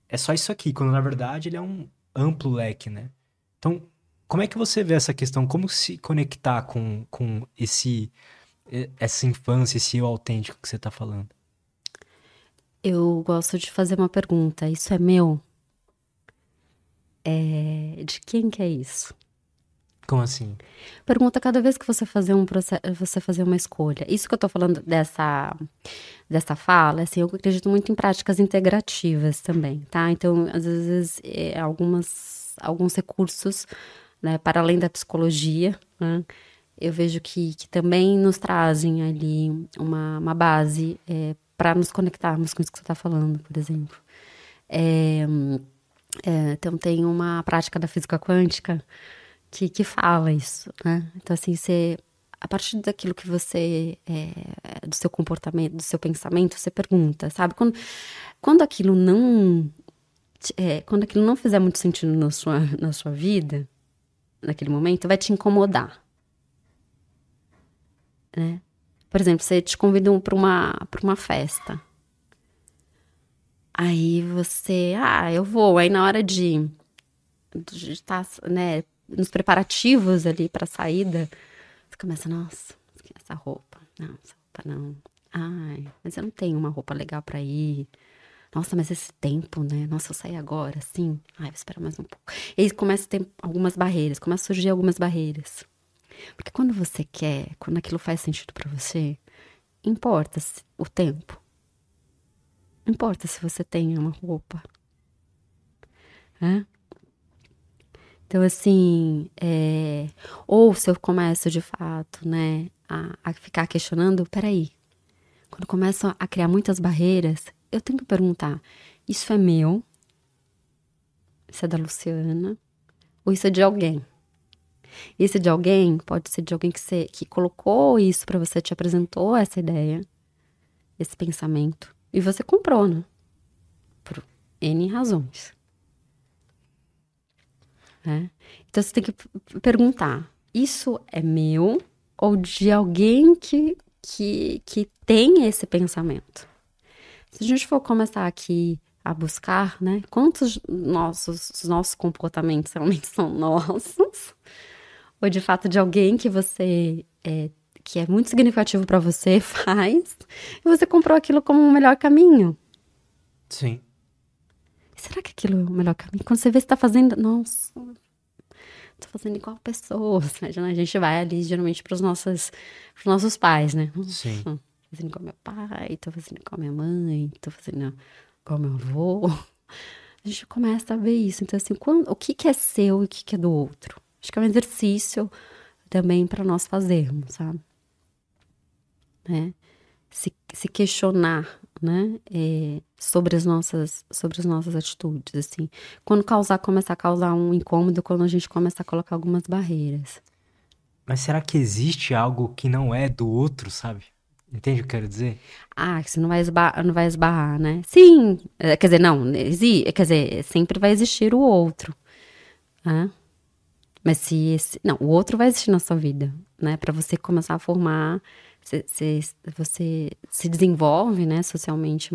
é só isso aqui, quando na verdade ele é um amplo leque, né? Então, como é que você vê essa questão? Como se conectar com, com esse essa infância, esse eu autêntico que você está falando? Eu gosto de fazer uma pergunta. Isso é meu? É... De quem que é isso? Como assim? Pergunta cada vez que você fazer um processo, você fazer uma escolha. Isso que eu tô falando dessa dessa fala, assim, eu acredito muito em práticas integrativas também, tá? Então, às vezes, é, algumas alguns recursos, né, para além da psicologia, né, eu vejo que, que também nos trazem ali uma, uma base é, para nos conectarmos com isso que você está falando, por exemplo. É, é, então, tem uma prática da física quântica que, que fala isso, né? Então, assim, você, a partir daquilo que você, é, do seu comportamento, do seu pensamento, você pergunta, sabe? Quando, quando aquilo não, é, quando aquilo não fizer muito sentido na sua, na sua vida, naquele momento, vai te incomodar, né? Por exemplo, você te convida para uma, uma festa. Aí você, ah, eu vou. Aí na hora de estar, tá, né, nos preparativos ali para a saída, você começa, nossa, essa roupa, não, essa roupa não. Ai, mas eu não tenho uma roupa legal para ir. Nossa, mas esse tempo, né? Nossa, eu sair agora, assim. Ai, vou esperar mais um pouco. E aí começa a ter algumas barreiras, começa a surgir algumas barreiras. Porque quando você quer, quando aquilo faz sentido para você, importa o tempo. Importa se você tem uma roupa. É? Então, assim, é... ou se eu começo de fato, né, a, a ficar questionando, peraí, quando começo a criar muitas barreiras, eu tenho que perguntar: isso é meu? Isso é da Luciana? Ou isso é de alguém? Isso é de alguém pode ser de alguém que, você, que colocou isso para você, te apresentou essa ideia, esse pensamento, e você comprou, né? Por N razões. Né? Então você tem que perguntar: isso é meu ou de alguém que, que, que tem esse pensamento? Se a gente for começar aqui a buscar, né? Quantos nossos, nossos comportamentos realmente são nossos? Ou de fato de alguém que você é, que é muito significativo para você faz e você comprou aquilo como o melhor caminho? Sim será que aquilo é o melhor caminho? Quando você vê se tá fazendo, nossa, tô fazendo igual pessoas. A gente vai ali geralmente pros nossos, pros nossos pais, né? Sim. Tô fazendo igual meu pai, tô fazendo igual minha mãe, tô fazendo igual meu avô. A gente começa a ver isso. Então, assim, quando, o que, que é seu e o que, que é do outro? Acho que é um exercício também para nós fazermos, sabe? Né? Se, se questionar né? É, sobre as nossas sobre as nossas atitudes, assim. Quando causar começar a causar um incômodo, quando a gente começa a colocar algumas barreiras. Mas será que existe algo que não é do outro, sabe? Entende o que eu quero dizer? Ah, que você não vai esbarrar, não vai esbarrar, né? Sim, é, quer dizer, não, quer dizer, sempre vai existir o outro, né? Mas se esse, não, o outro vai existir na sua vida, né? Para você começar a formar você, você se desenvolve, né, socialmente,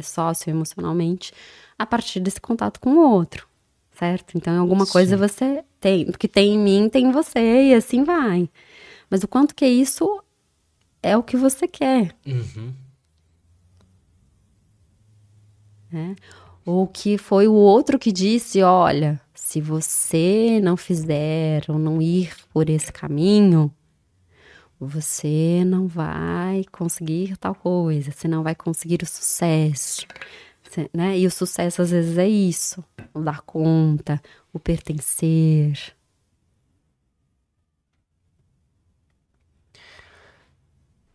socioemocionalmente, a partir desse contato com o outro, certo? Então, alguma Sim. coisa você tem, o que tem em mim tem em você, e assim vai. Mas o quanto que isso é o que você quer. Uhum. Né? Ou que foi o outro que disse: olha, se você não fizer ou não ir por esse caminho, você não vai conseguir tal coisa, você não vai conseguir o sucesso. Você, né? E o sucesso às vezes é isso: o dar conta, o pertencer.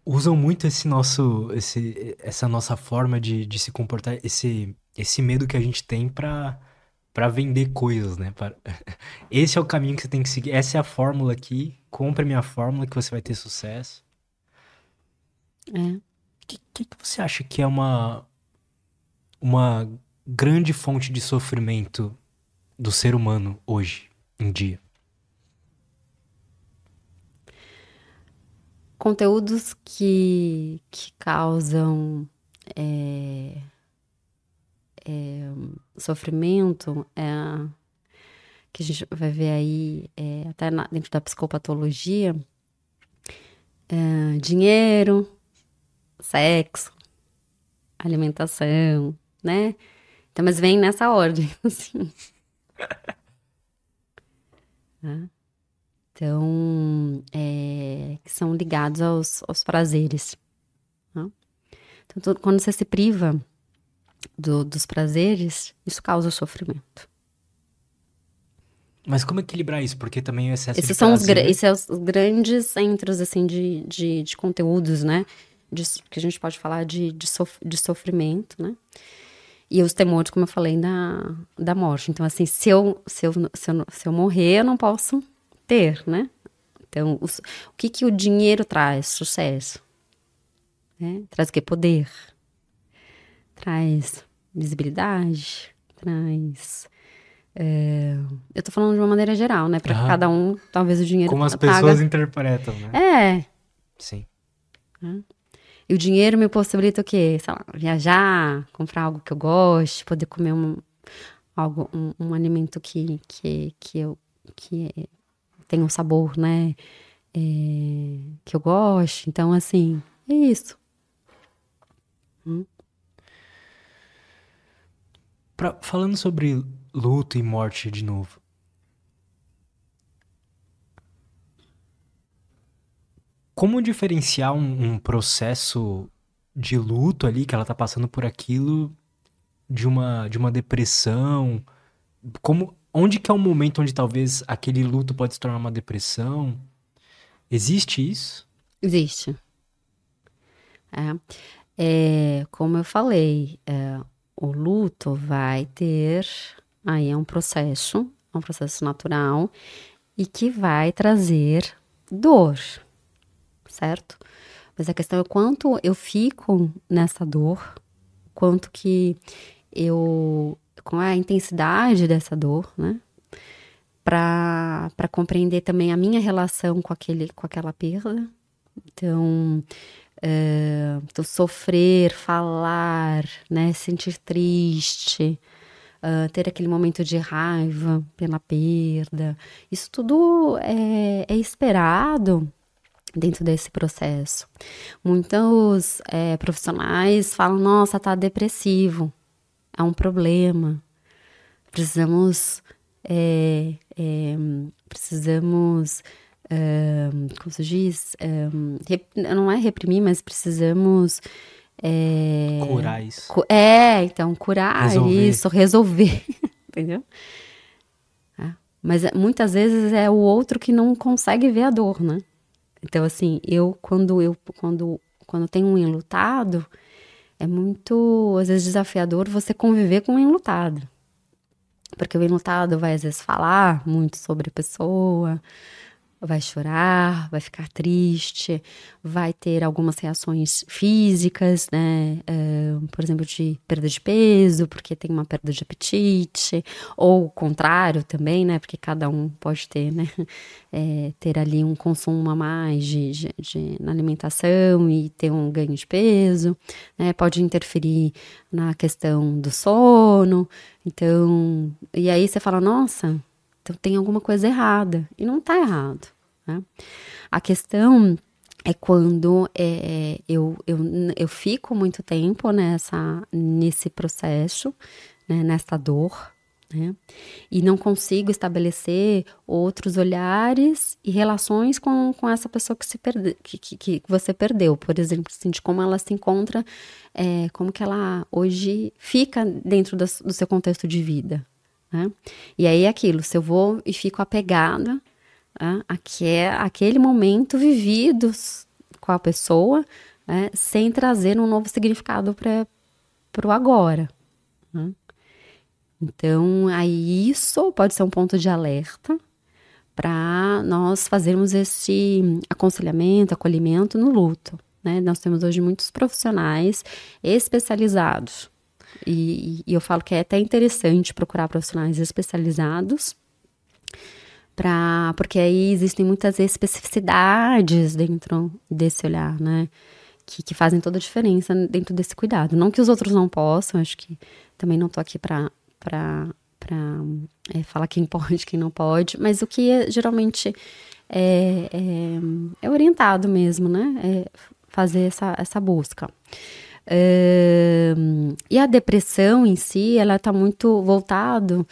Usam muito esse nosso, esse, essa nossa forma de, de se comportar, esse, esse medo que a gente tem para para vender coisas, né? Pra... Esse é o caminho que você tem que seguir. Essa é a fórmula aqui. Compre minha fórmula que você vai ter sucesso. É. O que, que, que, você acha que é uma, uma grande fonte de sofrimento do ser humano hoje em dia? Conteúdos que, que causam é, é, sofrimento, é, que a gente vai ver aí é, até na, dentro da psicopatologia, é, dinheiro, sexo, alimentação, né? Então, mas vem nessa ordem, assim. Então, é, que são ligados aos, aos prazeres. Né? Então, quando você se priva do, dos prazeres, isso causa sofrimento. Mas como equilibrar isso? Porque também o excesso esses de são os, prazer... esses são os grandes centros, assim, de, de, de conteúdos, né? De, que a gente pode falar de, de, sof, de sofrimento, né? E os temores, como eu falei, da, da morte. Então, assim, se eu, se, eu, se, eu, se eu morrer, eu não posso ter, né? Então, os, o que, que o dinheiro traz? Sucesso. Né? Traz o quê? Poder. Traz visibilidade. Traz... É, eu tô falando de uma maneira geral, né? Para cada um, talvez o dinheiro Como as paga. pessoas interpretam, né? É. Sim. E o dinheiro me possibilita o quê? Sei lá, viajar, comprar algo que eu goste, poder comer um, algo, um, um alimento que, que, que eu que é, tem um sabor, né? É, que eu goste. Então, assim, é isso. Hum. Pra, falando sobre luto e morte de novo. Como diferenciar um, um, processo de luto ali, que ela tá passando por aquilo, de uma, de uma depressão? Como, onde que é o momento onde talvez aquele luto pode se tornar uma depressão? Existe isso? Existe. É, é como eu falei, é, o luto vai ter aí é um processo, é um processo natural e que vai trazer dor, certo? Mas a questão é quanto eu fico nessa dor, quanto que eu com a intensidade dessa dor, né? Para compreender também a minha relação com, aquele, com aquela perda. Então, é, então, sofrer, falar, né? Sentir triste, uh, ter aquele momento de raiva pela perda. Isso tudo é, é esperado dentro desse processo. Muitos é, profissionais falam: nossa, tá depressivo, é um problema. Precisamos. É, precisamos. Como se diz? É, não é reprimir, mas precisamos é... Curar isso. Cu é, então, curar resolver. isso, resolver. Entendeu? É. Mas é, muitas vezes é o outro que não consegue ver a dor, né? Então, assim, eu, quando eu, quando, quando tenho um enlutado, é muito, às vezes, desafiador você conviver com um enlutado. Porque o enlutado vai, às vezes, falar muito sobre a pessoa, vai chorar, vai ficar triste, vai ter algumas reações físicas, né? É, por exemplo, de perda de peso, porque tem uma perda de apetite, ou o contrário também, né? Porque cada um pode ter, né? É, ter ali um consumo a mais de, de, de, na alimentação e ter um ganho de peso, né? Pode interferir na questão do sono. Então, e aí você fala, nossa, então tem alguma coisa errada. E não está errado. Né? A questão é quando é, eu, eu, eu fico muito tempo nessa, nesse processo, né, nessa dor, né? E não consigo estabelecer outros olhares e relações com, com essa pessoa que, se perde, que, que, que você perdeu. Por exemplo, assim, de como ela se encontra, é, como que ela hoje fica dentro do, do seu contexto de vida. Né? E aí é aquilo, se eu vou e fico apegada né, aquele momento vivido com a pessoa, né, sem trazer um novo significado para o agora. Né? Então, aí isso pode ser um ponto de alerta para nós fazermos esse aconselhamento, acolhimento no luto. Né? Nós temos hoje muitos profissionais especializados e, e eu falo que é até interessante procurar profissionais especializados para porque aí existem muitas especificidades dentro desse olhar, né? Que, que, fazem toda a diferença dentro desse cuidado. Não que os outros não possam, acho que também não tô aqui para é, falar quem pode, quem não pode, mas o que é, geralmente é, é, é, orientado mesmo, né? É fazer essa, essa busca e a depressão em si, ela está muito voltado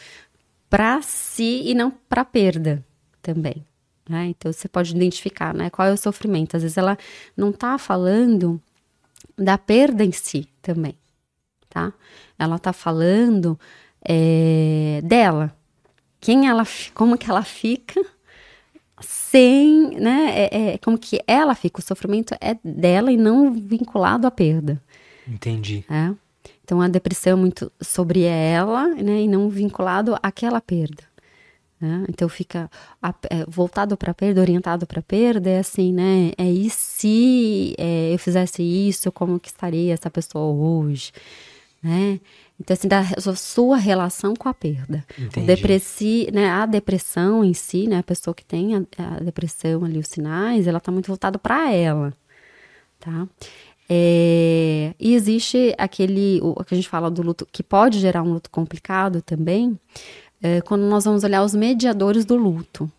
para si e não para perda também. Né? Então você pode identificar, né? Qual é o sofrimento? Às vezes ela não está falando da perda em si também, tá? Ela está falando é, dela, quem ela, como que ela fica sem, né? É, é, como que ela fica, o sofrimento é dela e não vinculado à perda. Entendi. É? Então a depressão é muito sobre ela, né? E não vinculado àquela perda. Né? Então fica a, é, voltado para a perda, orientado para a perda, é assim, né? É e se é, eu fizesse isso, como que estaria essa pessoa hoje, né? Então, assim, da sua relação com a perda. Entendi. Depressi, né, a depressão em si, né, a pessoa que tem a, a depressão ali, os sinais, ela está muito voltada para ela, tá? É, e existe aquele, o que a gente fala do luto, que pode gerar um luto complicado também, é, quando nós vamos olhar os mediadores do luto.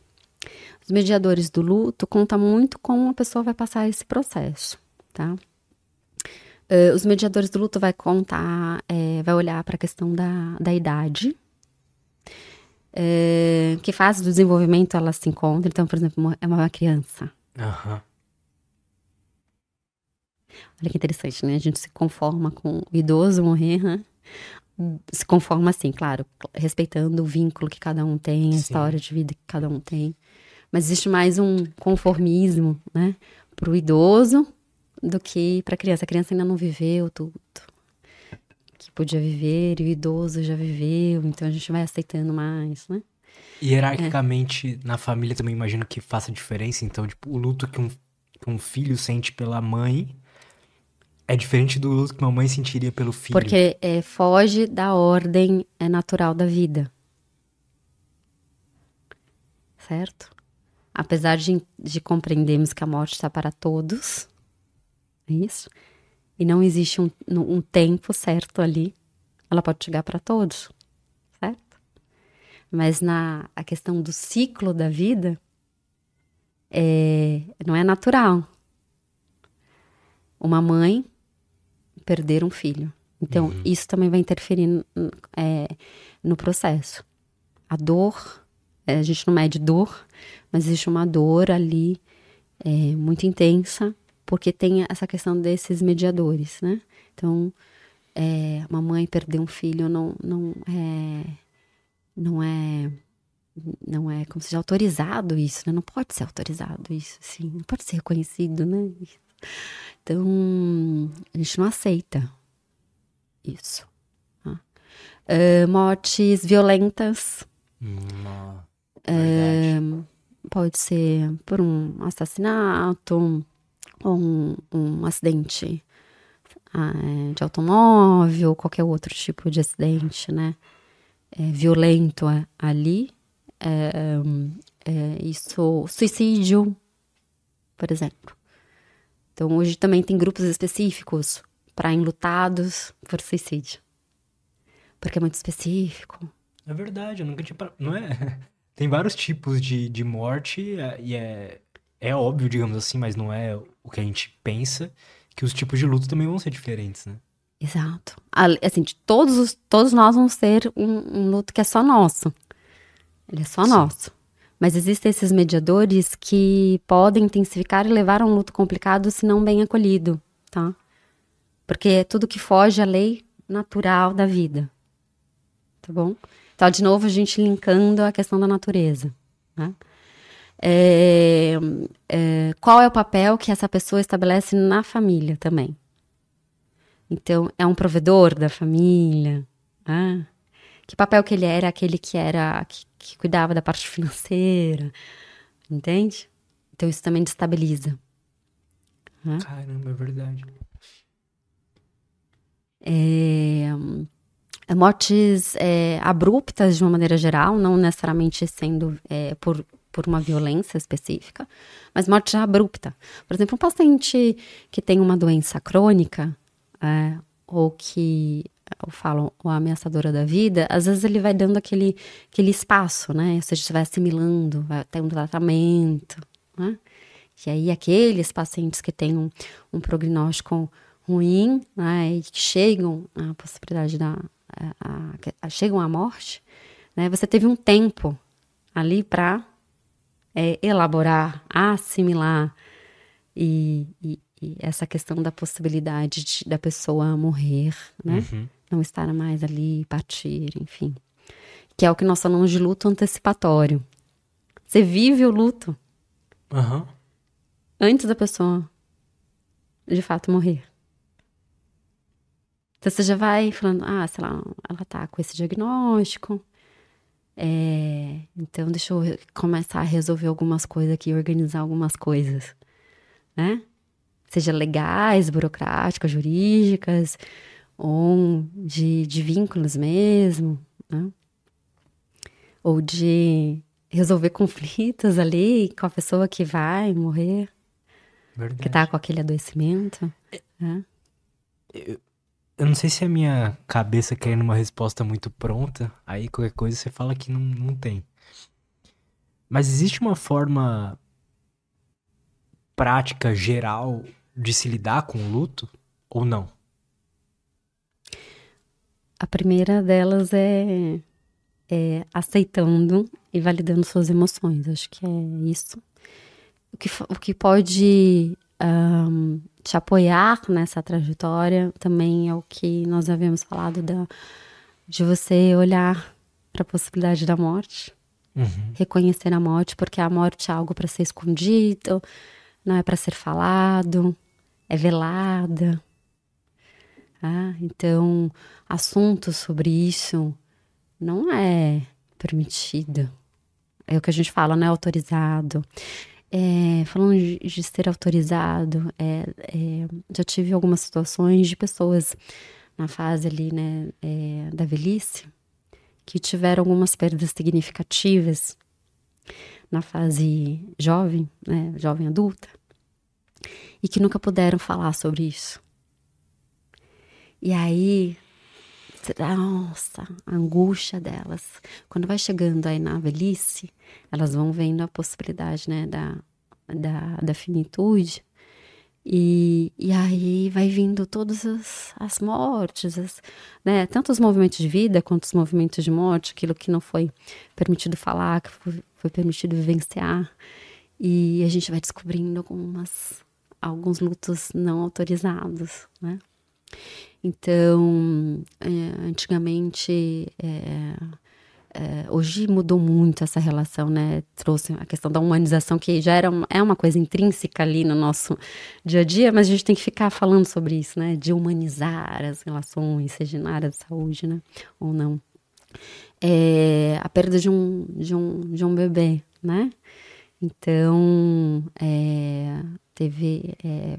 Os mediadores do luto conta muito como a pessoa vai passar esse processo, tá? Uh, os mediadores do luto vai contar, é, vai olhar para a questão da, da idade, é, que fase do desenvolvimento ela se encontra. Então, por exemplo, é uma criança. Aham. Olha que interessante, né? A gente se conforma com o idoso morrer, né? se conforma assim, claro, respeitando o vínculo que cada um tem, a Sim. história de vida que cada um tem. Mas existe mais um conformismo, né? Para o idoso do que para criança. A criança ainda não viveu tudo que podia viver e o idoso já viveu, então a gente vai aceitando mais, né? Hierarquicamente, na família também imagino que faça diferença. Então, tipo, o luto que um, que um filho sente pela mãe é diferente do luto que uma mãe sentiria pelo filho. Porque é, foge da ordem é, natural da vida. Certo? Apesar de, de compreendermos que a morte está para todos, é isso? E não existe um, um tempo certo ali, ela pode chegar para todos, certo? Mas na a questão do ciclo da vida, é, não é natural. Uma mãe perder um filho. Então, Uhum. isso também vai interferir é, no processo. A dor, é, a gente não mede dor, mas existe uma dor ali é, muito intensa, porque tem essa questão desses mediadores, né? Então, é, uma mãe perder um filho não, não é. Não é. Não é como se seja autorizado isso, né? Não pode ser autorizado isso, assim. Não pode ser reconhecido, né? Então, a gente não aceita isso. tá? Ah, mortes violentas, Hum, verdade. pode ser por um assassinato ou um, um acidente ah, é, de automóvel, qualquer outro tipo de acidente, né? É, violento ali. É, é, isso, suicídio, por exemplo. Então, hoje também tem grupos específicos para enlutados por suicídio. Porque é muito específico. É verdade, eu nunca tinha. Não é? Tem vários tipos de, de morte é- e é, é óbvio, digamos assim, mas não é o que a gente pensa, que os tipos de luto também vão ser diferentes, né? Exato. Assim, de todos, os- todos nós vamos ter um, um luto que é só nosso. Ele é só Sim. nosso. Mas existem esses mediadores que podem intensificar e levar a um luto complicado se não bem acolhido, tá? Porque é tudo que foge à lei natural da vida. Tá bom? Então, de novo, a gente linkando a questão da natureza. Né? É, é, qual é o papel que essa pessoa estabelece na família também? Então, é um provedor da família. né? Que papel que ele era? Aquele que era que, que cuidava da parte financeira, entende? Então isso também destabiliza. Caramba, é verdade. É, mortes é, abruptas de uma maneira geral, não necessariamente sendo é, por, por uma violência específica, mas morte abrupta. Por exemplo, um paciente que tem uma doença crônica, é, ou que eu falo, o ameaçadora da vida, às vezes ele vai dando aquele, aquele espaço, né? Ou seja, você vai assimilando, vai ter um tratamento, né? E aí, aqueles pacientes que têm um, um prognóstico ruim, né, e que chegam à possibilidade da. A, a- a- chegam à morte, né, você teve um tempo ali para é, elaborar, assimilar e, e, e, essa questão da possibilidade de, da pessoa morrer, né? Uhum. Não estar mais ali, partir, enfim. Que é o que nós chamamos de luto antecipatório. Você vive o luto uhum. antes da pessoa de fato morrer. Então você já vai falando, ah, sei lá, ela tá com esse diagnóstico. É, então deixa eu começar a resolver algumas coisas aqui, organizar algumas coisas, né? Seja legais, burocráticas, jurídicas, ou de, de vínculos mesmo, né? Ou de resolver conflitos ali com a pessoa que vai morrer, Verdade. que tá com aquele adoecimento. Né? Eu, eu não sei se a minha cabeça querendo uma resposta muito pronta, aí qualquer coisa você fala que não, não tem. Mas existe uma forma prática, geral, de se lidar com o luto ou não? A primeira delas é, é aceitando e validando suas emoções. Acho que é isso. O que, o que pode um, te apoiar nessa trajetória também é o que nós havíamos falado da, de você olhar para a possibilidade da morte, uhum. reconhecer a morte, porque a morte é algo para ser escondido, não é para ser falado, é velada. Ah, então, assuntos sobre isso não é permitido. É o que a gente fala, não é autorizado. É, falando de, ser autorizado, é, é, já tive algumas situações de pessoas na fase ali, né, é, da velhice, que tiveram algumas perdas significativas na fase jovem, né, jovem adulta, e que nunca puderam falar sobre isso. E aí, nossa, a angústia delas. Quando vai chegando aí na velhice, elas vão vendo a possibilidade, né, da, da, da finitude. E, e aí vai vindo todas as, as mortes, as, né, tanto os movimentos de vida quanto os movimentos de morte, aquilo que não foi permitido falar, que foi, foi permitido vivenciar. E a gente vai descobrindo algumas, alguns lutos não autorizados, né? Então, é, antigamente, é, é, hoje mudou muito essa relação, né? Trouxe a questão da humanização, que já era é uma coisa intrínseca ali no nosso dia a dia, mas a gente tem que ficar falando sobre isso, né? De humanizar as relações, seja na área de saúde, né? Ou não. É, a perda de um, de um, de um bebê, né? Então, é, teve é,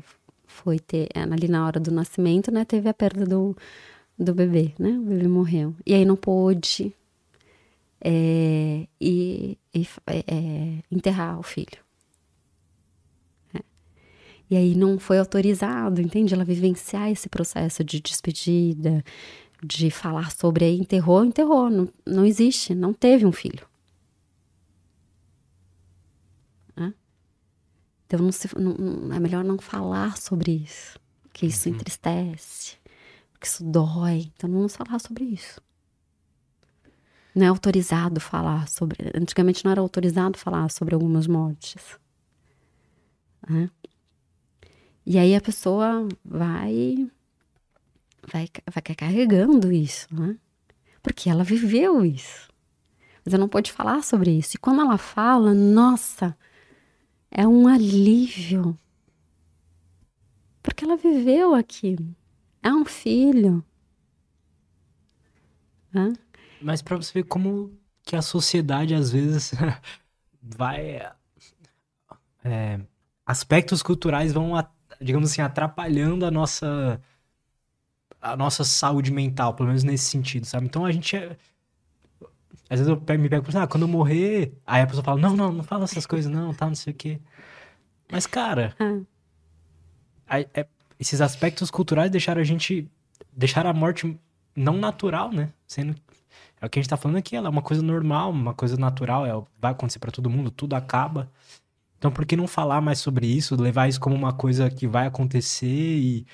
foi ter, ali na hora do nascimento, né, teve a perda do, do bebê, né, o bebê morreu. E aí não pôde é, e, e é, enterrar o filho. É. E aí não foi autorizado, entende? Ela vivenciar esse processo de despedida, de falar sobre aí, enterrou, enterrou, não, não existe, não teve um filho. Então não se, não, é melhor não falar sobre isso, que isso uhum. entristece, que isso dói. Então não vamos falar sobre isso. Não é autorizado falar sobre. Antigamente não era autorizado falar sobre algumas mortes. Né? E aí a pessoa vai, vai, vai carregando isso, né? Porque ela viveu isso. Mas ela não pode falar sobre isso. E quando ela fala, nossa, é um alívio. Porque ela viveu aquilo. É um filho. Hã? Mas para você ver como que a sociedade às vezes vai. É, aspectos culturais vão, digamos assim, atrapalhando a nossa a nossa saúde mental, pelo menos nesse sentido, sabe? Então a gente é, às vezes eu me pego pensando, ah, quando eu morrer. Aí a pessoa fala, não, não, não fala essas coisas, não, tá, não sei o quê. Mas, cara. Ah. é, esses aspectos culturais deixaram a gente. Deixaram a morte não natural, né? Sendo. É o que a gente tá falando aqui, ela é uma coisa normal, uma coisa natural, é, vai acontecer para todo mundo, tudo acaba. Então, por que não falar mais sobre isso, levar isso como uma coisa que vai acontecer e,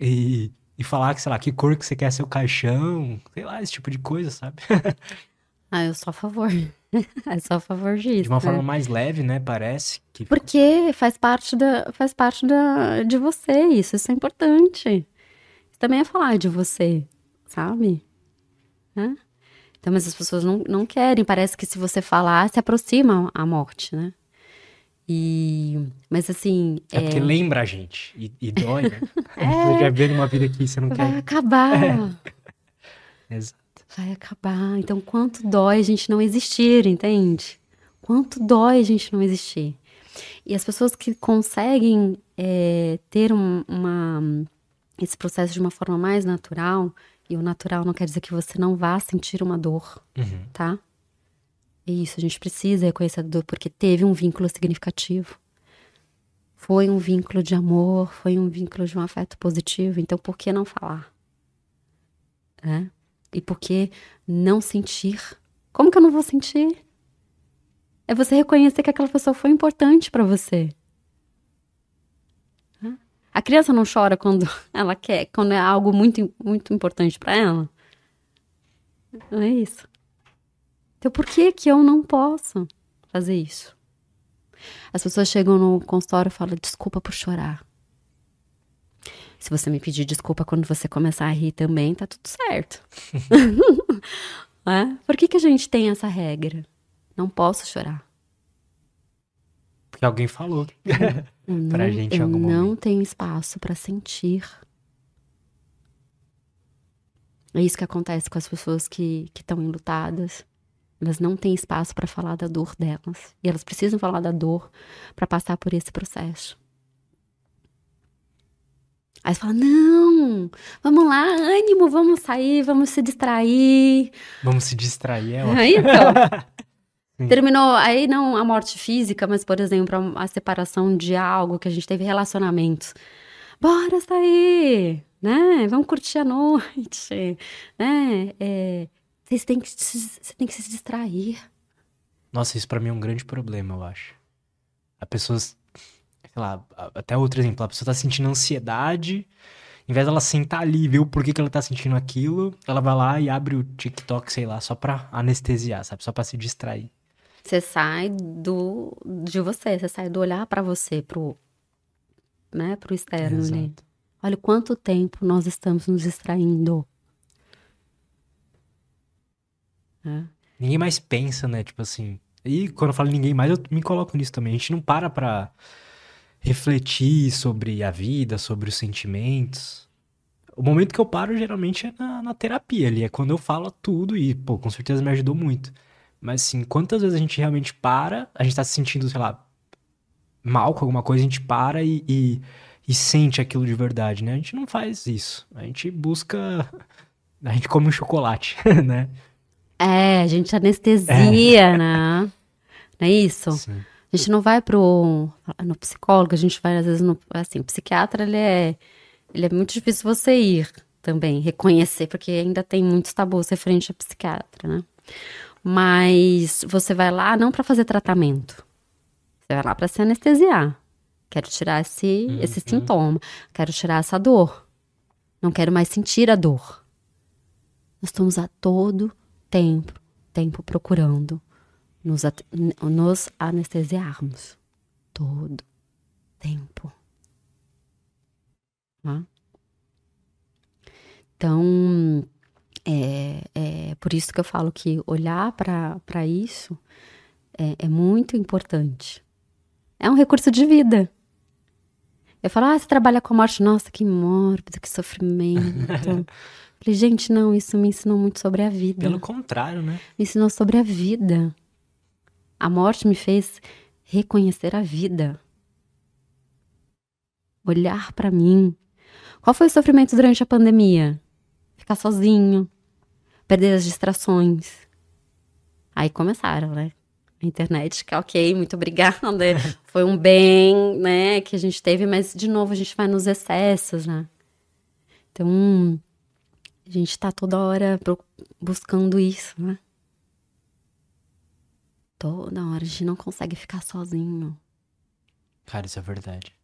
e, e falar que, sei lá, que cor que você quer ser o caixão, sei lá, esse tipo de coisa, sabe? Ah, eu sou a favor. é só a favor disso. De uma forma mais leve, né? Parece. Que... Porque faz parte, da, faz parte da, de você isso, isso é importante. Também é falar de você, sabe? Né? Então, mas as pessoas não, não querem. Parece que se você falar, se aproxima a morte, né? E, mas assim. É, é... porque lembra a gente e, e dói, né? é... Você quer ver uma vida aqui, você não Vai quer. Vai acabar. É. Exato. Vai acabar. Então, quanto dói a gente não existir, entende? Quanto dói a gente não existir. E as pessoas que conseguem é, ter um, uma, esse processo de uma forma mais natural, e o natural não quer dizer que você não vá sentir uma dor, uhum. tá? É isso, a gente precisa reconhecer a dor porque teve um vínculo significativo. Foi um vínculo de amor, foi um vínculo de um afeto positivo, então por que não falar? É? E por que não sentir? Como que eu não vou sentir? É você reconhecer que aquela pessoa foi importante para você. A criança não chora quando ela quer, quando é algo muito, muito importante para ela? Não é isso. Então, por que que eu não posso fazer isso? As pessoas chegam no consultório e falam: desculpa por chorar. Se você me pedir desculpa quando você começar a rir também, tá tudo certo. é? Por que, que a gente tem essa regra? Não posso chorar. Porque alguém falou não, pra gente em eu algum não momento. tenho espaço para sentir. É isso que acontece com as pessoas que estão enlutadas. Elas não têm espaço para falar da dor delas. E elas precisam falar da dor para passar por esse processo. Aí você fala: não, vamos lá, ânimo, vamos sair, vamos se distrair. Vamos se distrair, é ótimo. Aí, então, terminou, aí não a morte física, mas, por exemplo, a, a separação de algo que a gente teve relacionamentos. Bora sair, né? Vamos curtir a noite, né? É, vocês têm que, você tem que se distrair. Nossa, isso pra mim é um grande problema, eu acho. A pessoa, sei lá, até outro exemplo, a pessoa tá sentindo ansiedade, em vez dela sentar ali e ver o porquê que ela tá sentindo aquilo, ela vai lá e abre o TikTok, sei lá, só pra anestesiar, sabe? Só pra se distrair. Você sai do de você, você sai do olhar para você, pro né, pro externo Exato. ali. Olha quanto tempo nós estamos nos distraindo. É. Ninguém mais pensa, né? Tipo assim. E quando eu falo ninguém mais, eu me coloco nisso também. A gente não para pra refletir sobre a vida, sobre os sentimentos. O momento que eu paro geralmente é na, na terapia ali. É quando eu falo tudo e, pô, com certeza me ajudou muito. Mas assim, quantas vezes a gente realmente para, a gente tá se sentindo, sei lá, mal com alguma coisa, a gente para e, e, e sente aquilo de verdade, né? A gente não faz isso. A gente busca. A gente come um chocolate, né? É, a gente anestesia, né? Não é isso? Sim. A gente não vai pro no psicólogo, a gente vai às vezes no assim, o psiquiatra ele é ele é muito difícil você ir também, reconhecer, porque ainda tem muitos tabus referente a psiquiatra, né? Mas você vai lá não para fazer tratamento. Você vai lá para se anestesiar. Quero tirar esse Uhum. esse sintoma, quero tirar essa dor. Não quero mais sentir a dor. Nós estamos a todo tempo, tempo procurando nos, nos anestesiarmos. Todo tempo. Tá? Então, é, é por isso que eu falo que olhar para isso é, é muito importante. É um recurso de vida. Eu falo, ah, você trabalha com a morte. Nossa, que mórbido, que sofrimento. Falei, gente, não, isso me ensinou muito sobre a vida. Pelo contrário, né? Me ensinou sobre a vida. A morte me fez reconhecer a vida. Olhar pra mim. Qual foi o sofrimento durante a pandemia? Ficar sozinho, perder as distrações. Aí começaram, né? A internet, que ok, muito obrigada. Foi um bem, né, que a gente teve, mas de novo a gente vai nos excessos, né? Então, a gente tá toda hora buscando isso, né? Toda hora a gente não consegue ficar sozinho. Cara, isso é verdade.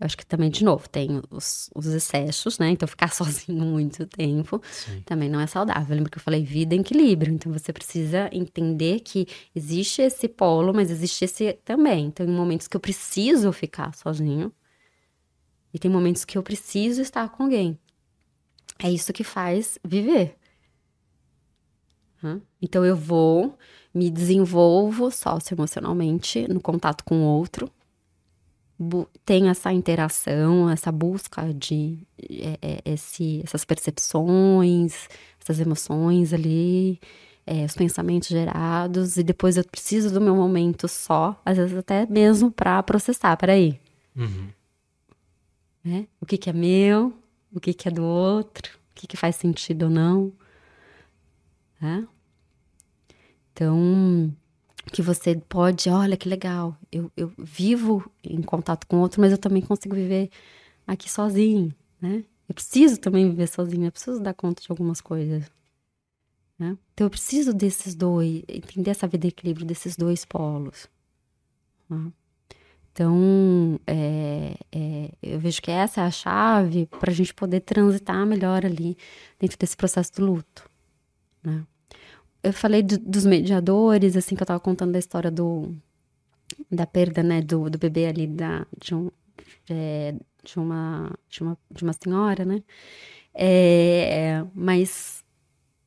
Eu acho que também, de novo, tem os, os excessos, né? Então, ficar sozinho muito tempo Sim. também não é saudável. Lembra que eu falei vida em equilíbrio. Então, você precisa entender que existe esse polo, mas existe esse também. Então, em momentos que eu preciso ficar sozinho, e tem momentos que eu preciso estar com alguém. É isso que faz viver. Hã? Então, eu vou, me desenvolvo socioemocionalmente no contato com o outro tem essa interação, essa busca de é, é, esse, essas percepções, essas emoções ali, é, os pensamentos gerados, e depois eu preciso do meu momento só, às vezes até mesmo para processar. Peraí, Uhum. né? O que, que é meu, o que, que é do outro, o que, que faz sentido ou não. Né? Então, que você pode, olha que legal, eu, eu vivo em contato com outro, mas eu também consigo viver aqui sozinho, né? Eu preciso também viver sozinho, eu preciso dar conta de algumas coisas. Né? Então, eu preciso desses dois, entender essa vida em equilíbrio desses dois polos. né? Então, é, é, eu vejo que essa é a chave para a gente poder transitar melhor ali dentro desse processo do luto. Né? Eu falei do- dos mediadores, assim, que eu estava contando da história do, da perda, né, do, do bebê ali da, de, um, é, de, uma, de, uma, de uma senhora, né? É, mas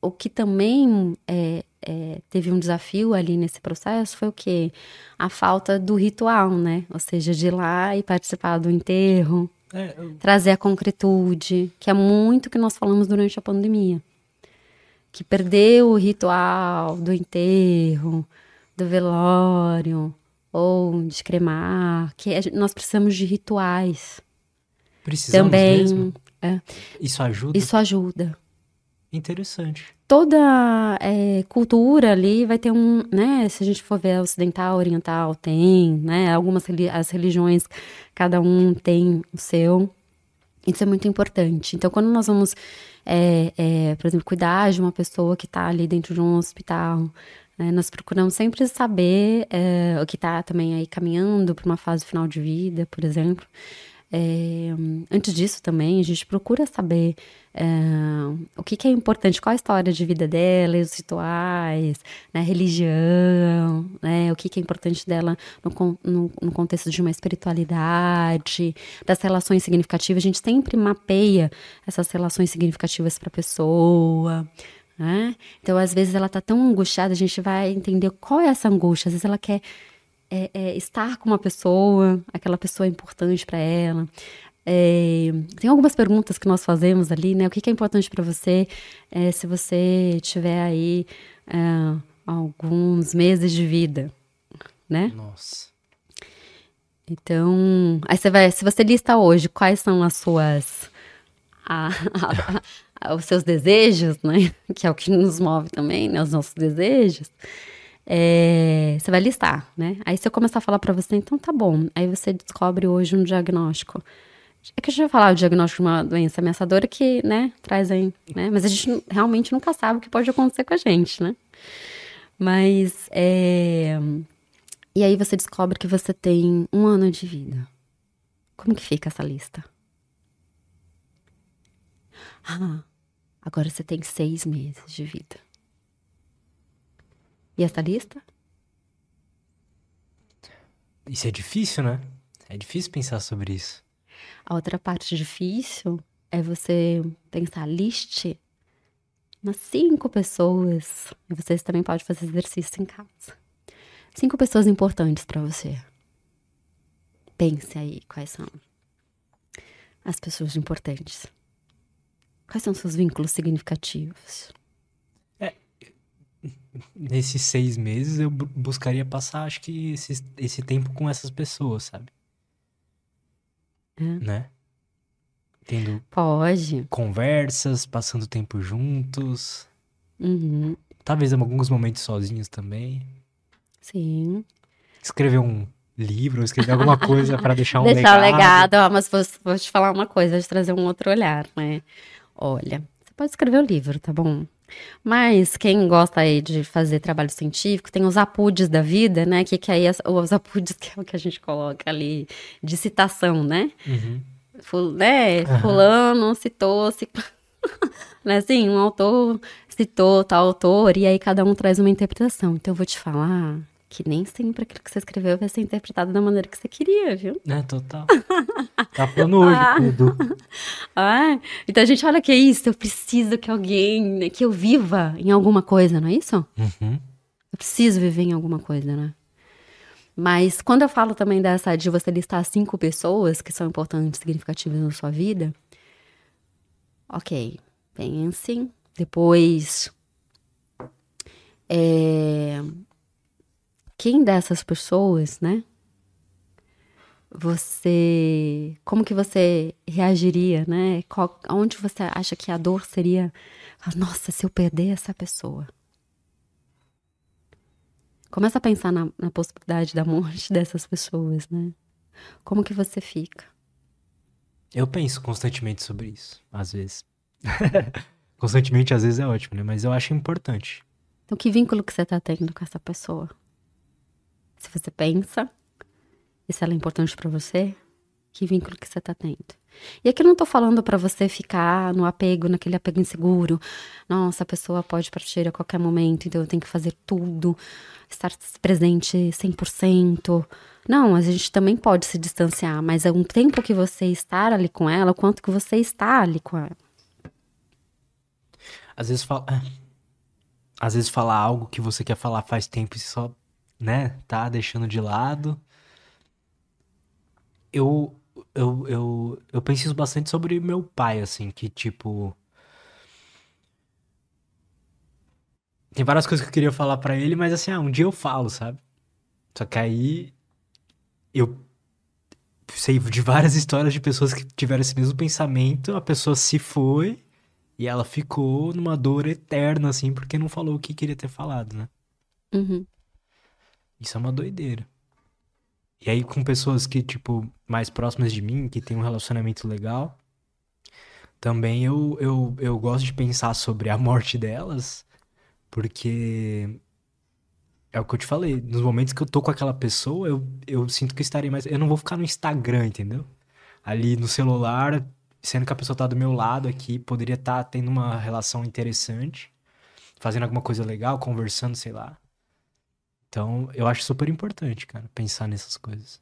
o que também é, é, teve um desafio ali nesse processo foi o quê? A falta do ritual, né? Ou seja, de ir lá e participar do enterro, É, eu- trazer a concretude, que é muito que nós falamos durante a pandemia. Que perdeu o ritual do enterro, do velório, ou de cremar, que nós precisamos de rituais precisamos também. mesmo? é. Isso ajuda? Isso ajuda. Interessante. Toda é, cultura ali vai ter um, né? Se a gente for ver ocidental, oriental, tem, né? Algumas as religiões, cada um tem o seu. Isso é muito importante. Então, quando nós vamos, é, é, por exemplo, cuidar de uma pessoa que está ali dentro de um hospital, né, nós procuramos sempre saber é, o que está também aí caminhando para uma fase final de vida, por exemplo. É, antes disso também, a gente procura saber é, o que, que é importante, qual a história de vida dela, os rituais, né, religião, né, o que, que é importante dela no, no, no contexto de uma espiritualidade, das relações significativas. A gente sempre mapeia essas relações significativas para a pessoa. Né? Então, às vezes, ela tá tão angustiada, a gente vai entender qual é essa angústia. Às vezes, ela quer é, é, estar com uma pessoa, aquela pessoa é importante para ela. É, tem algumas perguntas que nós fazemos ali, né? O que, que é importante para você é, se você tiver aí é, alguns meses de vida, né? Nossa. Então, aí você vai, se você lista hoje quais são as suas, a- a- a- os seus desejos, né? Que é o que nos move também, né? Os nossos desejos. É, você vai listar, né? Aí se eu começar a falar pra você, então tá bom. Aí você descobre hoje um diagnóstico. É que a gente vai falar o diagnóstico de uma doença ameaçadora que, né, traz aí, né? Mas a gente realmente nunca sabe o que pode acontecer com a gente, né? Mas, é... E aí você descobre que você tem um ano de vida. Como que fica essa lista? Ah, agora você tem seis meses de vida. E essa lista? Isso é difícil, né? É difícil pensar sobre isso. A outra parte difícil é você pensar, liste umas cinco pessoas. E vocês também podem fazer exercício em casa. Cinco pessoas importantes pra você. Pense aí quais são as pessoas importantes. Quais são seus vínculos significativos? Nesses seis meses eu bu- buscaria passar, acho que esse, esse tempo com essas pessoas, sabe? É. Né? Tendo Pode. conversas, passando tempo juntos. Uhum. Talvez alguns momentos sozinhos também. Sim. Escrever um livro, escrever alguma coisa pra deixar um Deixar legado. legado. Ó, mas vou, vou te falar uma coisa, vou te trazer um outro olhar, né? Olha, você pode escrever o livro, tá bom? Mas quem gosta aí de fazer trabalho científico tem os apudes da vida, né? Que, que aí os apudes que é o que a gente coloca ali de citação, né? Uhum. Ful, né? Fulano citou, citou. né? Assim, um autor citou tal autor e aí cada um traz uma interpretação. Então eu vou te falar que nem sempre aquilo que você escreveu vai ser interpretado da maneira que você queria, viu? É, total. tá falando hoje ah. tudo. Ah, então a gente olha que é isso, eu preciso que alguém, né, que eu viva em alguma coisa, não é isso? Uhum. Eu preciso viver em alguma coisa, né? Mas quando eu falo também dessa de você listar cinco pessoas que são importantes, significativas na sua vida, ok, pensem, depois é, quem dessas pessoas, né? Você, como que você reagiria, né? Qual, onde você acha que a dor seria? Nossa, se eu perder essa pessoa. Começa a pensar na, na possibilidade da morte dessas pessoas, né? Como que você fica? Eu penso constantemente sobre isso, às vezes. constantemente, às vezes é ótimo, né? Mas eu acho importante. Então, que vínculo que você tá tendo com essa pessoa? Se você pensa, e se ela é importante para você, que vínculo que você tá tendo. E aqui eu não tô falando para você ficar no apego, naquele apego inseguro. Nossa, a pessoa pode partir a qualquer momento, então eu tenho que fazer tudo, estar presente 100%. Não, a gente também pode se distanciar, mas é um tempo que você estar ali com ela, o quanto que você está ali com ela. Às vezes fala, é. às vezes falar algo que você quer falar faz tempo e só né, tá deixando de lado. Eu, eu, eu, eu penso bastante sobre meu pai, assim, que tipo. Tem várias coisas que eu queria falar para ele, mas assim, ah, um dia eu falo, sabe? Só que aí eu sei de várias histórias de pessoas que tiveram esse mesmo pensamento, a pessoa se foi e ela ficou numa dor eterna, assim, porque não falou o que queria ter falado, né? Uhum. Isso é uma doideira. E aí, com pessoas que, tipo, mais próximas de mim, que tem um relacionamento legal, também eu, eu, eu gosto de pensar sobre a morte delas, porque é o que eu te falei, nos momentos que eu tô com aquela pessoa, eu, eu sinto que estarei mais. Eu não vou ficar no Instagram, entendeu? Ali no celular, sendo que a pessoa tá do meu lado aqui, poderia estar tá tendo uma relação interessante, fazendo alguma coisa legal, conversando, sei lá. Então, eu acho super importante, cara, pensar nessas coisas.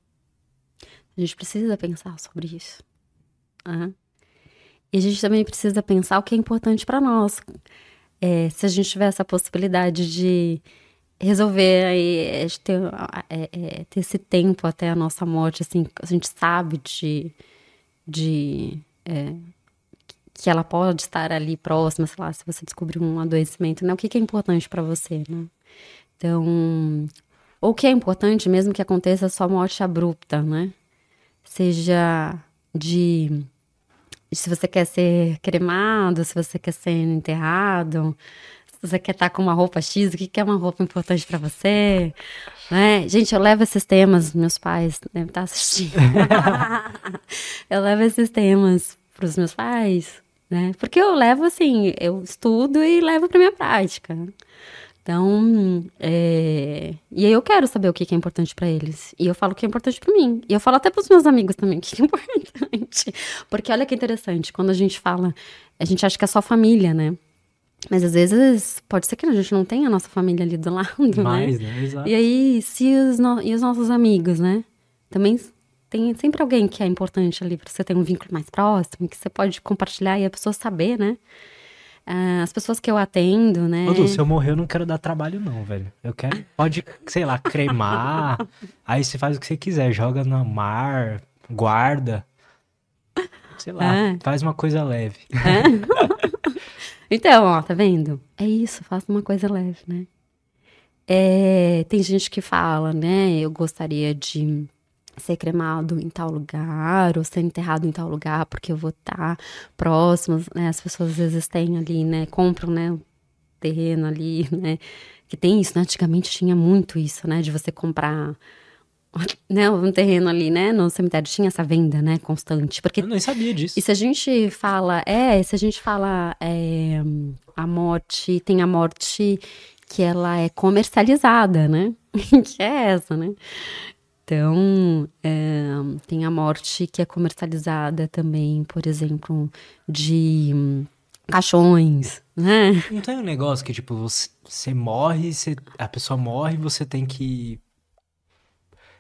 A gente precisa pensar sobre isso. Uhum. E a gente também precisa pensar o que é importante para nós. É, se a gente tiver essa possibilidade de resolver aí, é, ter, é, é, ter esse tempo até a nossa morte, assim, a gente sabe de, de é, que ela pode estar ali próxima, sei lá, se você descobrir um adoecimento, né? O que, que é importante para você, né? Então, o que é importante, mesmo que aconteça só morte abrupta, né? Seja de se você quer ser cremado, se você quer ser enterrado, se você quer estar com uma roupa X, o que é uma roupa importante para você, né? Gente, eu levo esses temas, meus pais devem estar assistindo. eu levo esses temas para os meus pais, né? Porque eu levo assim, eu estudo e levo para minha prática. Então, é... e aí eu quero saber o que é importante para eles. E eu falo o que é importante para mim. E eu falo até para os meus amigos também o que é importante. Porque olha que interessante, quando a gente fala, a gente acha que é só família, né? Mas às vezes pode ser que a gente não tenha a nossa família ali do lado, né? Mais, né? né? Exato. E aí, se os, no... e os nossos amigos, né? Também tem sempre alguém que é importante ali para você ter um vínculo mais próximo, que você pode compartilhar e a pessoa saber, né? Ah, as pessoas que eu atendo, né? Ô, se eu morrer, eu não quero dar trabalho, não, velho. Eu quero, pode, sei lá, cremar. aí você faz o que você quiser, joga no mar, guarda. Sei lá, é. faz uma coisa leve. É? então, ó, tá vendo? É isso, faça uma coisa leve, né? É, tem gente que fala, né? Eu gostaria de ser cremado em tal lugar ou ser enterrado em tal lugar porque eu vou estar tá próximo, né? As pessoas às vezes têm ali, né? Compram, né? O terreno ali, né? Que tem isso, né? Antigamente tinha muito isso, né? De você comprar né, um terreno ali, né, no cemitério tinha essa venda, né, constante, porque Eu nem sabia disso. e se a gente fala, é, se a gente fala é, a morte, tem a morte que ela é comercializada, né? que é essa, né? Então, é, tem a morte que é comercializada também, por exemplo, de hum, caixões, né? Não tem um negócio que, tipo, você, você morre, você- a pessoa morre, você tem que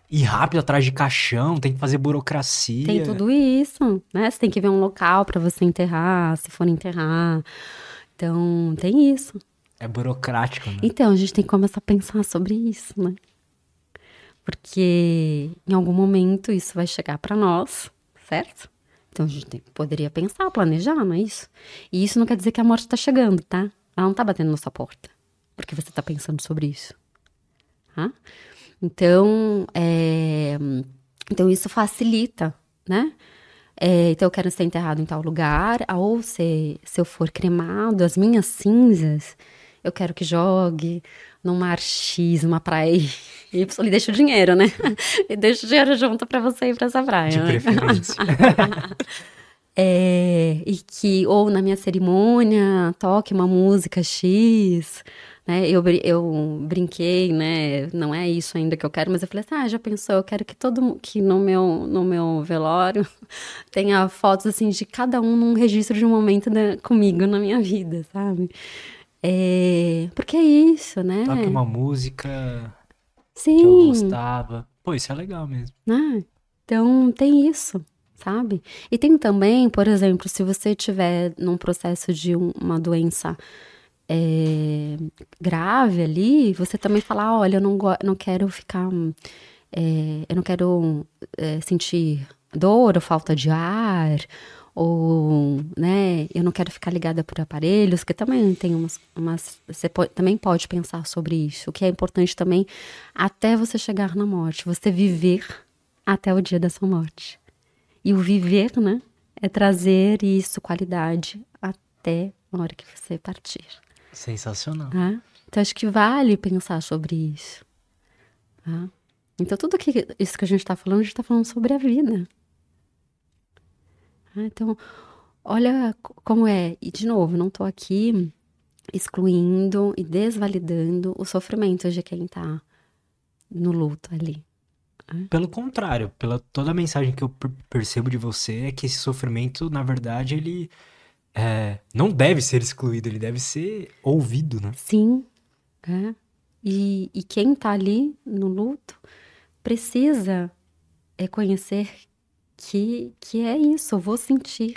ir rápido atrás de caixão, tem que fazer burocracia. Tem tudo isso, né? Você tem que ver um local para você enterrar, se for enterrar. Então, tem isso. É burocrático, né? Então, a gente tem que começar a pensar sobre isso, né? Porque em algum momento isso vai chegar para nós, certo? Então a gente poderia pensar, planejar, não é isso? E isso não quer dizer que a morte está chegando, tá? Ela não tá batendo na sua porta, porque você tá pensando sobre isso. Tá? Então, é, então isso facilita, né? É, então eu quero ser enterrado em tal lugar, ou se, se eu for cremado, as minhas cinzas, eu quero que jogue num mar X, uma praia Y, e deixa o dinheiro, né? E deixa o dinheiro junto pra você ir pra essa praia. De né? preferência. É, e que, ou na minha cerimônia, toque uma música X, né? Eu, eu brinquei, né? Não é isso ainda que eu quero, mas eu falei assim, ah, já pensou? Eu quero que todo que no meu, no meu velório tenha fotos, assim, de cada um num registro de um momento da- comigo na minha vida, sabe? É, porque é isso, né? Toque uma música que Sim. eu gostava. Pô, isso é legal mesmo. né? Então, tem isso, sabe? E tem também, por exemplo, se você tiver num processo de um- uma doença é, grave ali, você também falar, olha, eu não, não quero ficar, é, eu não quero é, sentir dor ou falta de ar, ou, né, eu não quero ficar ligada por aparelhos, que também tem umas, umas você po- também pode pensar sobre isso, o que é importante também até você chegar na morte, você viver até o dia da sua morte. E o viver, né, é trazer isso, qualidade, até a hora que você partir. Sensacional. Tá? Então, acho que vale pensar sobre isso. tá? Então, tudo que, isso que a gente está falando, a gente está falando sobre a vida. Tá? Então, olha co- como é. E, de novo, não estou aqui excluindo e desvalidando o sofrimento de quem está no luto ali. Pelo contrário, pela toda a mensagem que eu per- percebo de você é que esse sofrimento, na verdade, ele é, não deve ser excluído, ele deve ser ouvido, né? Sim. é. E, e quem tá ali no luto precisa reconhecer que, que é isso, eu vou sentir.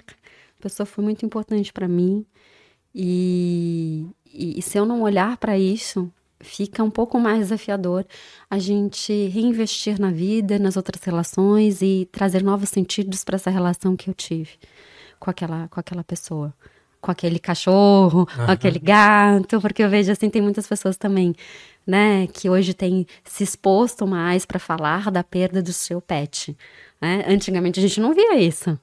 A pessoa foi muito importante para mim. E, e, e se eu não olhar para isso, fica um pouco mais desafiador a gente reinvestir na vida, nas outras relações e trazer novos sentidos para essa relação que eu tive com aquela, com aquela pessoa. Com aquele cachorro, com aquele gato, porque eu vejo assim, tem muitas pessoas também, né, que hoje têm se exposto mais para falar da perda do seu pet. Né? Antigamente a gente não via isso.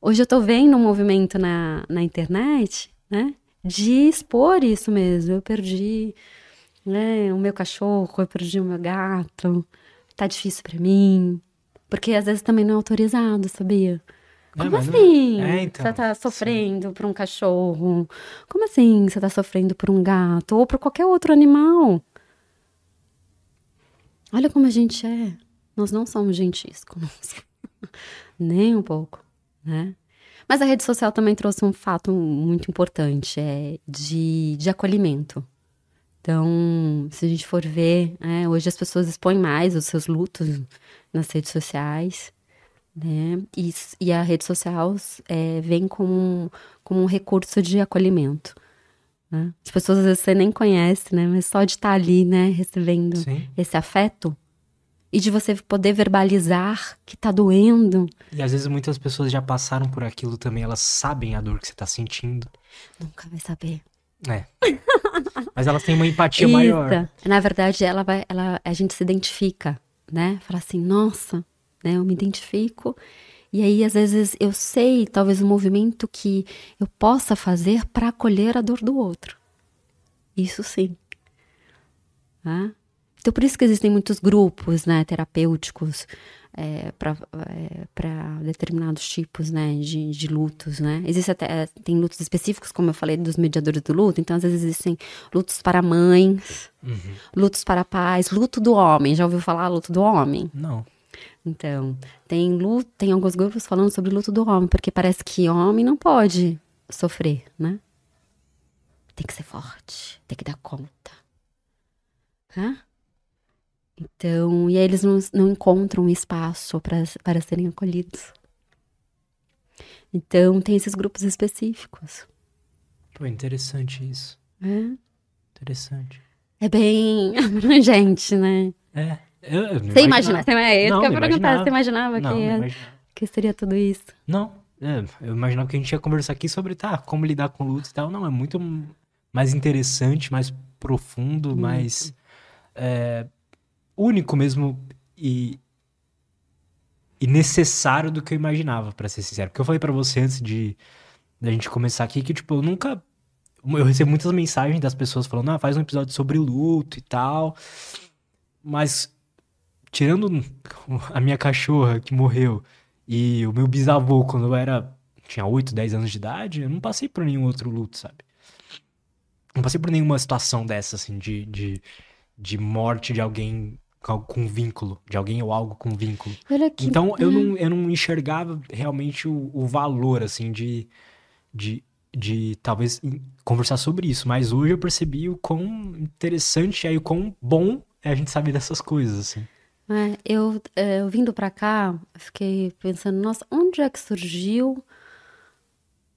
Hoje eu tô vendo um movimento na, na internet, né? De expor isso mesmo. Eu perdi, né, o meu cachorro, eu perdi o meu gato. Tá difícil pra mim. Porque às vezes também não é autorizado, sabia? É, Como mas não- assim? É, então, você tá sofrendo por um cachorro? Como assim você tá sofrendo por um gato? Ou por qualquer outro animal? Olha como a gente é. Nós não somos gentis conosco. Nem um pouco, né? Mas a rede social também trouxe um fato muito importante, é de, de acolhimento. Então, se a gente for ver, né, hoje as pessoas expõem mais os seus lutos nas redes sociais, né? E, e a rede social é, vem como um, como um recurso de acolhimento. Né? As pessoas às vezes você nem conhece, né? Mas só de estar ali, né, recebendo Sim. esse afeto e de você poder verbalizar que tá doendo, E às vezes muitas pessoas já passaram por aquilo também, elas sabem a dor que você tá sentindo. nunca vai saber. É. Mas elas têm uma empatia maior. Isso. Na verdade, ela vai, ela, a gente se identifica, né? Fala assim, nossa, né? Eu me identifico. E aí, às vezes, eu sei, talvez, um movimento que eu possa fazer para acolher a dor do outro. Isso sim. Tá? Então, por isso que existem muitos grupos, né, terapêuticos, é, para é, determinados tipos, né, de, de lutos, né. Existe até, é, tem lutos específicos, como eu falei, dos mediadores do luto, então às vezes existem lutos para mães, uhum. lutos para pais, luto do homem, já ouviu falar luto do homem? Não. Então, tem luto, tem alguns grupos falando sobre luto do homem, porque parece que homem não pode sofrer, né? Tem que ser forte, tem que dar conta. Hã? Então, e aí eles não, não encontram espaço pra, para serem acolhidos. Então, tem esses grupos específicos. Pô, interessante isso. É? Interessante. É bem abrangente, né? É. Eu, você imagina, você, é isso não, que eu ia perguntar, você imaginava, não, que, não imaginava. que seria tudo isso? Não, é, eu imaginava que a gente ia conversar aqui sobre, tá, como lidar com luto e tal. Não, é muito mais interessante, mais profundo, hum. mais é, único mesmo e, e necessário do que eu imaginava, para ser sincero. Porque eu falei para você antes de da gente começar aqui que, tipo, eu nunca. Eu recebo muitas mensagens das pessoas falando, ah, faz um episódio sobre luto e tal. Mas, tirando a minha cachorra que morreu e o meu bisavô quando eu era. tinha 8, 10 anos de idade, eu não passei por nenhum outro luto, sabe? Não passei por nenhuma situação dessa, assim, de, de, de morte de alguém com vínculo, de alguém ou algo com vínculo. Aqui, então eu, não, eu não enxergava realmente o, o valor, assim, de, de, de talvez conversar sobre isso. Mas hoje eu percebi o quão interessante é e o quão bom é a gente saber dessas coisas, assim. É, eu, é, eu vindo para cá, fiquei pensando, nossa, onde é que surgiu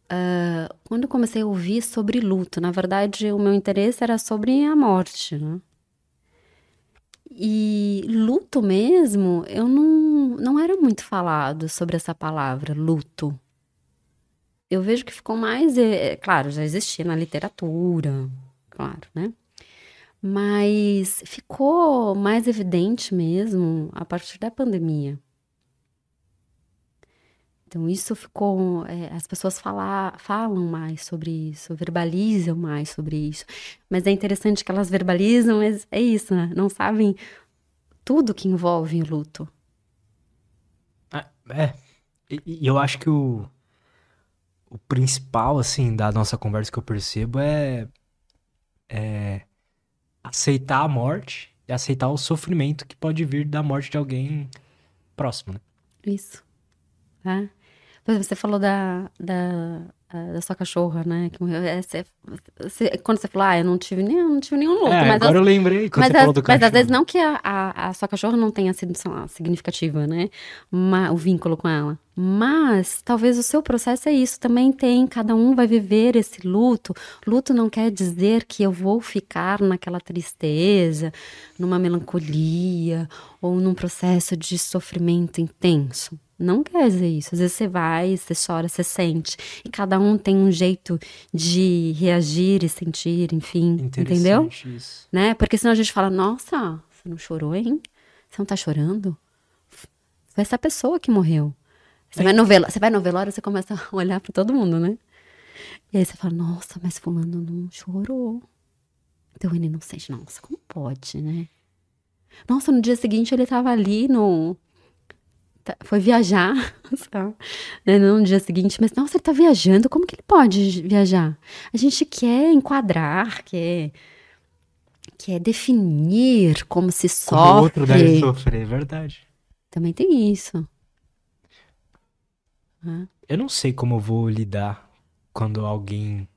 Uh, quando eu comecei a ouvir sobre luto, na verdade, o meu interesse era sobre a morte, né? E luto mesmo, eu não, não era muito falado sobre essa palavra, luto. Eu vejo que ficou mais. É, é, claro, já existia na literatura, claro, né? Mas ficou mais evidente mesmo a partir da pandemia. Então, isso ficou. É, as pessoas falar, falam mais sobre isso, verbalizam mais sobre isso. Mas é interessante que elas verbalizam, mas é isso, né? Não sabem tudo que envolve o luto. É. é. E, e, eu acho que o, o principal, assim, da nossa conversa que eu percebo é. É aceitar a morte e aceitar o sofrimento que pode vir da morte de alguém próximo, né? Isso. Tá? Você falou da, da, da sua cachorra, né? Que morreu. É, você, você, quando você falou, ah, eu não tive, nem, não tive nenhum luto. É, mas agora as, eu lembrei quando mas você as, falou do cachorro. Mas às vezes não que a, a, a sua cachorra não tenha sido lá, significativa, né? Uma, o vínculo com ela. Mas talvez o seu processo é isso, também tem, cada um vai viver esse luto. Luto não quer dizer que eu vou ficar naquela tristeza, numa melancolia ou num processo de sofrimento intenso. Não quer dizer isso. Às vezes você vai, você chora, você sente. E cada um tem um jeito de reagir e sentir, enfim. Entendeu? Isso. Né? Porque senão a gente fala, nossa, você não chorou, hein? Você não tá chorando? Foi essa pessoa que morreu. Você, vai no, velório, você vai no velório, você começa a olhar para todo mundo, né? E aí você fala, nossa, mas fulano não chorou. Então ele não sente, nossa, como pode, né? Nossa, no dia seguinte ele tava ali no, Tá, foi viajar, né, no dia seguinte, mas nossa, ele tá viajando, como que ele pode viajar? A gente quer enquadrar, quer, quer definir como se sofre. Como o outro deve sofrer, é verdade. Também tem isso. Eu não sei como eu vou lidar quando alguém,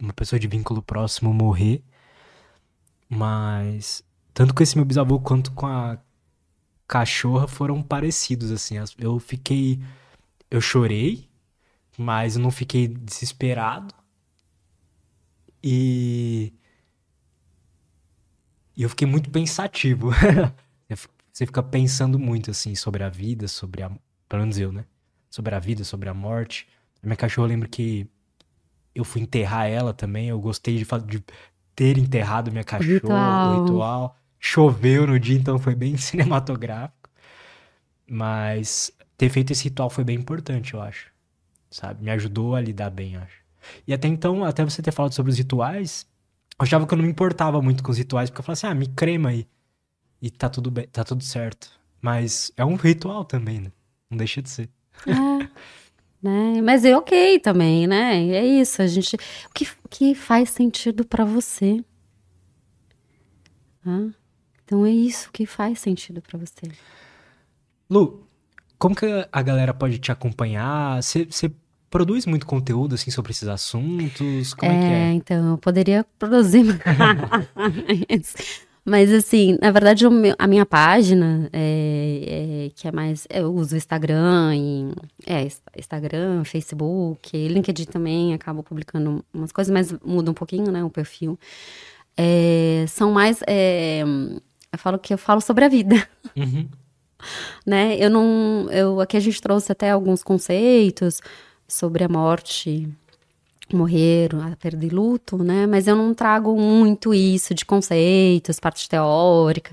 uma pessoa de vínculo próximo morrer, mas tanto com esse meu bisavô quanto com a cachorra foram parecidos, assim. Eu fiquei. Eu chorei, mas eu não fiquei desesperado. E. E eu fiquei muito pensativo. Você fica pensando muito, assim, sobre a vida, sobre a. Pelo menos eu, né? Sobre a vida, sobre a morte. A minha cachorra, eu lembro que eu fui enterrar ela também. Eu gostei de, de ter enterrado minha cachorra, ritual. o ritual. Choveu no dia, então foi bem cinematográfico. Mas ter feito esse ritual foi bem importante, eu acho. Sabe? Me ajudou a lidar bem, eu acho. E até então, até você ter falado sobre os rituais, achava que eu não me importava muito com os rituais, porque eu falava assim, ah, me crema aí. E tá tudo bem, tá tudo certo. Mas é um ritual também, né? Não deixa de ser. É, né? Mas é ok também, né? É isso, a gente... O que, que faz sentido para você? Ah, então é isso que faz sentido para você. Lu, como que a galera pode te acompanhar? Você produz muito conteúdo assim sobre esses assuntos? Como é, é que é? Então, eu poderia produzir mais. Mas assim, na verdade, meu, a minha página, é, é, que é mais. Eu uso Instagram, e, é, Instagram, Facebook, LinkedIn também, acabo publicando umas coisas, mas muda um pouquinho, né? O perfil. É, são mais. Eu falo que eu falo sobre a vida. Uhum. né? Eu não. Eu, aqui a gente trouxe até alguns conceitos sobre a morte, morrer, a perda e luto, né? Mas eu não trago muito isso de conceitos, parte teórica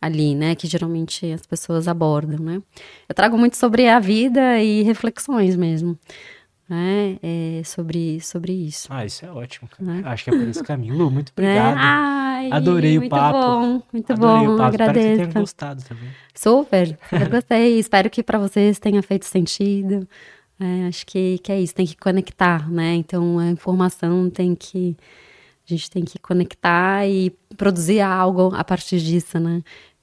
ali, né? Que geralmente as pessoas abordam, né? Eu trago muito sobre a vida e reflexões mesmo. Né? É, sobre, sobre isso. Ah, isso é ótimo. Né? Acho que é por esse caminho. Lu, muito né? obrigado. Ai, Adorei o papo. Bom, muito Adorei bom, o papo. agradeço. Espero que tenham gostado também. Super, eu gostei. Espero que para vocês tenha feito sentido. É, acho que, que é isso, tem que conectar, né? Então a informação tem que. A gente tem que conectar e produzir algo a partir disso, né?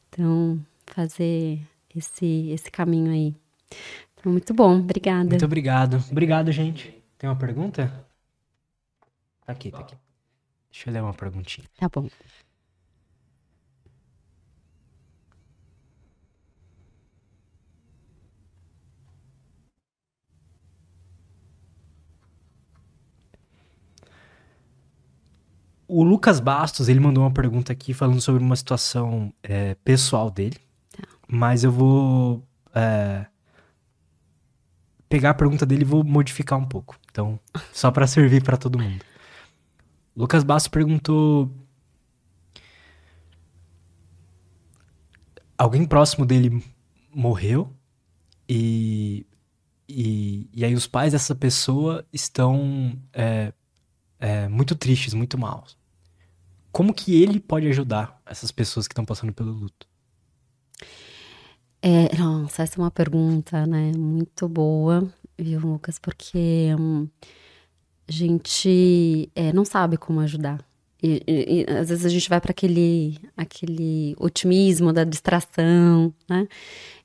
Então, fazer esse, esse caminho aí. Muito bom, obrigada. Muito obrigado. Obrigado, gente. Tem uma pergunta? Tá aqui, tá aqui. Deixa eu ler uma perguntinha. Tá bom. O Lucas Bastos, ele mandou uma pergunta aqui falando sobre uma situação é, pessoal dele. Tá. Mas eu vou é, pegar a pergunta dele e vou modificar um pouco. Então, só para servir para todo mundo. Lucas Bastos perguntou: Alguém próximo dele morreu e, e, e aí os pais dessa pessoa estão é, é, muito tristes, muito maus. Como que ele pode ajudar essas pessoas que estão passando pelo luto? É, nossa, essa é uma pergunta, né, muito boa, viu, Lucas? Porque hum, a gente é, não sabe como ajudar. E, e, e, às vezes a gente vai para aquele, aquele otimismo da distração, né?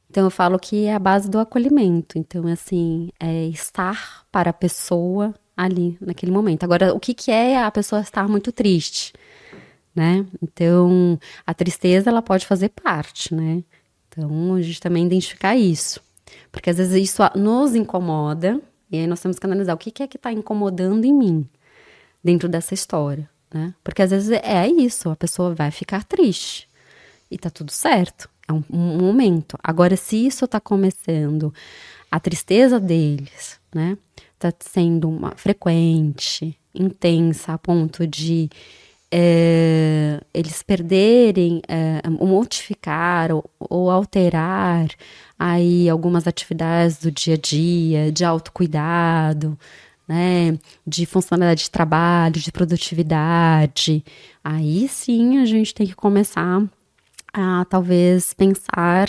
Então eu falo que é a base do acolhimento. Então, assim, é estar para a pessoa ali, naquele momento. Agora, o que, que é a pessoa estar muito triste? Né? Então, a tristeza ela pode fazer parte, né? Então, a gente também identificar isso. Porque às vezes isso nos incomoda, e aí nós temos que analisar o que, é que está incomodando em mim dentro dessa história, né? Porque às vezes é isso, a pessoa vai ficar triste e tá tudo certo, é um, um momento. Agora, se isso tá começando a tristeza deles, né? está sendo uma, frequente, intensa, a ponto de é, eles perderem, é, modificar ou, ou, alterar aí algumas atividades do dia a dia, de autocuidado, né, de funcionalidade de trabalho, de produtividade. Aí sim a gente tem que começar a talvez pensar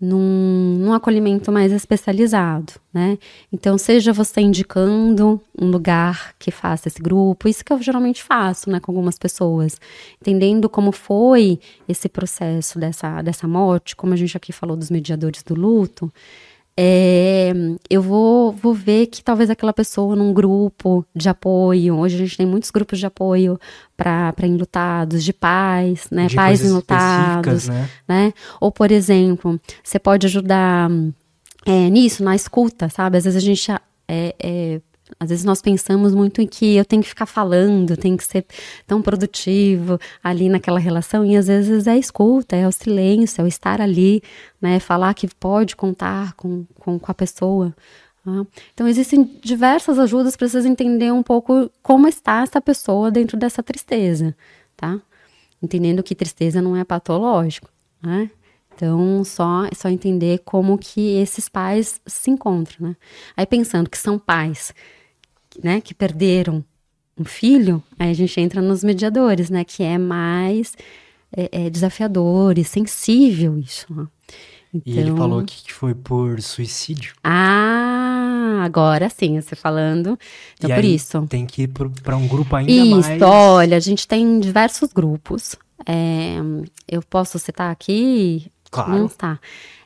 num, num acolhimento mais especializado, né? Então, seja você indicando um lugar que faça esse grupo, isso que eu geralmente faço, né, com algumas pessoas, entendendo como foi esse processo dessa, dessa morte, como a gente aqui falou dos mediadores do luto, é, eu vou, vou ver que talvez aquela pessoa num grupo de apoio, hoje a gente tem muitos grupos de apoio para enlutados, de pais, né? De pais enlutados, né? né? Ou, por exemplo, você pode ajudar é, nisso, na escuta, sabe? Às vezes a gente é, é, às vezes nós pensamos muito em que eu tenho que ficar falando, tenho que ser tão produtivo ali naquela relação, e às vezes é a escuta, é o silêncio, é o estar ali, né? Falar que pode contar com, com, com a pessoa. Tá? Então, existem diversas ajudas para vocês entenderem um pouco como está essa pessoa dentro dessa tristeza, tá? Entendendo que tristeza não é patológico, né? Então, só, só entender como que esses pais se encontram, né? Aí pensando que são pais né, que perderam um filho, aí a gente entra nos mediadores, né? Que é mais é, é desafiador e sensível isso. Então... E ele falou então aqui que foi por suicídio. Ah, agora sim, você falando. Então, e por isso. Tem que ir para um grupo ainda isso, mais. Isso, olha, a gente tem diversos grupos. É, eu posso citar aqui? Claro. Não está.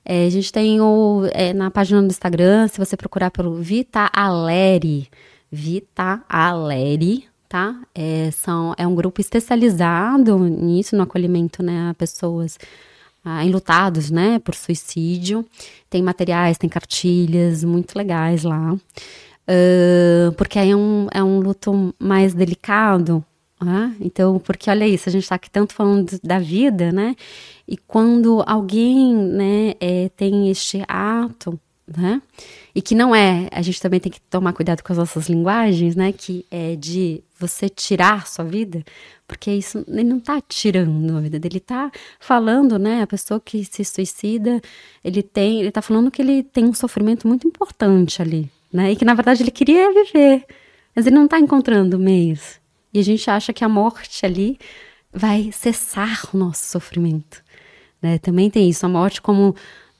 É, a gente tem o, é, na página do Instagram, se você procurar pelo Vita Aleri, Vita Aleri, tá? É, são, é um grupo especializado nisso, no acolhimento né, a pessoas ah, né, por suicídio. Tem materiais, tem cartilhas muito legais lá. Uh, porque aí é um, é um luto mais delicado, né? Então, porque olha isso, a gente está aqui tanto falando da vida, né? E quando alguém, né, é, tem este ato, né? E que não é, a gente também tem que tomar cuidado com as nossas linguagens, né? Que é de você tirar sua vida, porque isso ele não está tirando a vida dele, está falando, né? A pessoa que se suicida, ele tem, ele tá falando que ele tem um sofrimento muito importante ali, né? E que na verdade ele queria viver, mas ele não está encontrando meios. E a gente acha que a morte ali vai cessar o nosso sofrimento, né? Também tem isso, a morte como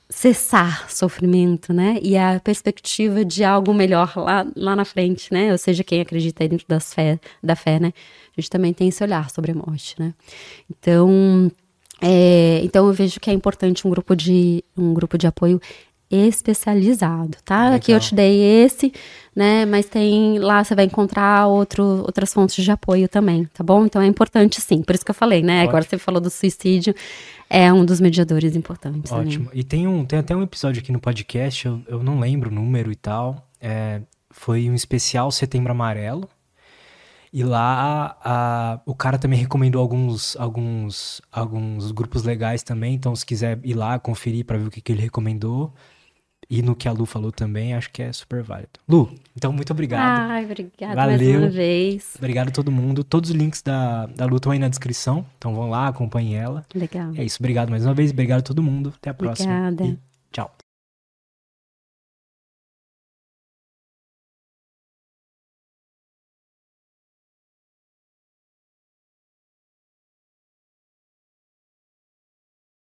cessar sofrimento, né? E a perspectiva de algo melhor lá, lá na frente, né? Ou seja, quem acredita aí dentro das fé, da fé, né? A gente também tem esse olhar sobre a morte, né? Então, é, então eu vejo que é importante um grupo de um grupo de apoio especializado, tá? Legal. Aqui eu te dei esse, né? Mas tem lá você vai encontrar outro, outras fontes de apoio também, tá bom? Então é importante sim, por isso que eu falei, né? Ótimo. Agora você falou do suicídio, é um dos mediadores importantes. Ótimo. E tem um tem até um episódio aqui no podcast, eu, eu não lembro o número e tal. É, foi um especial Setembro Amarelo. E lá a, o cara também recomendou alguns, alguns, alguns grupos legais também. Então, se quiser ir lá conferir para ver o que, que ele recomendou, e no que a Lu falou também, acho que é super válido. Lu, então muito obrigado. Ai, obrigada Valeu. mais uma vez. Obrigado a todo mundo. Todos os links da, da Lu estão aí na descrição. Então vão lá, acompanhem ela. Legal. É isso, obrigado mais uma vez. Obrigado a todo mundo. Até a próxima. Obrigada. E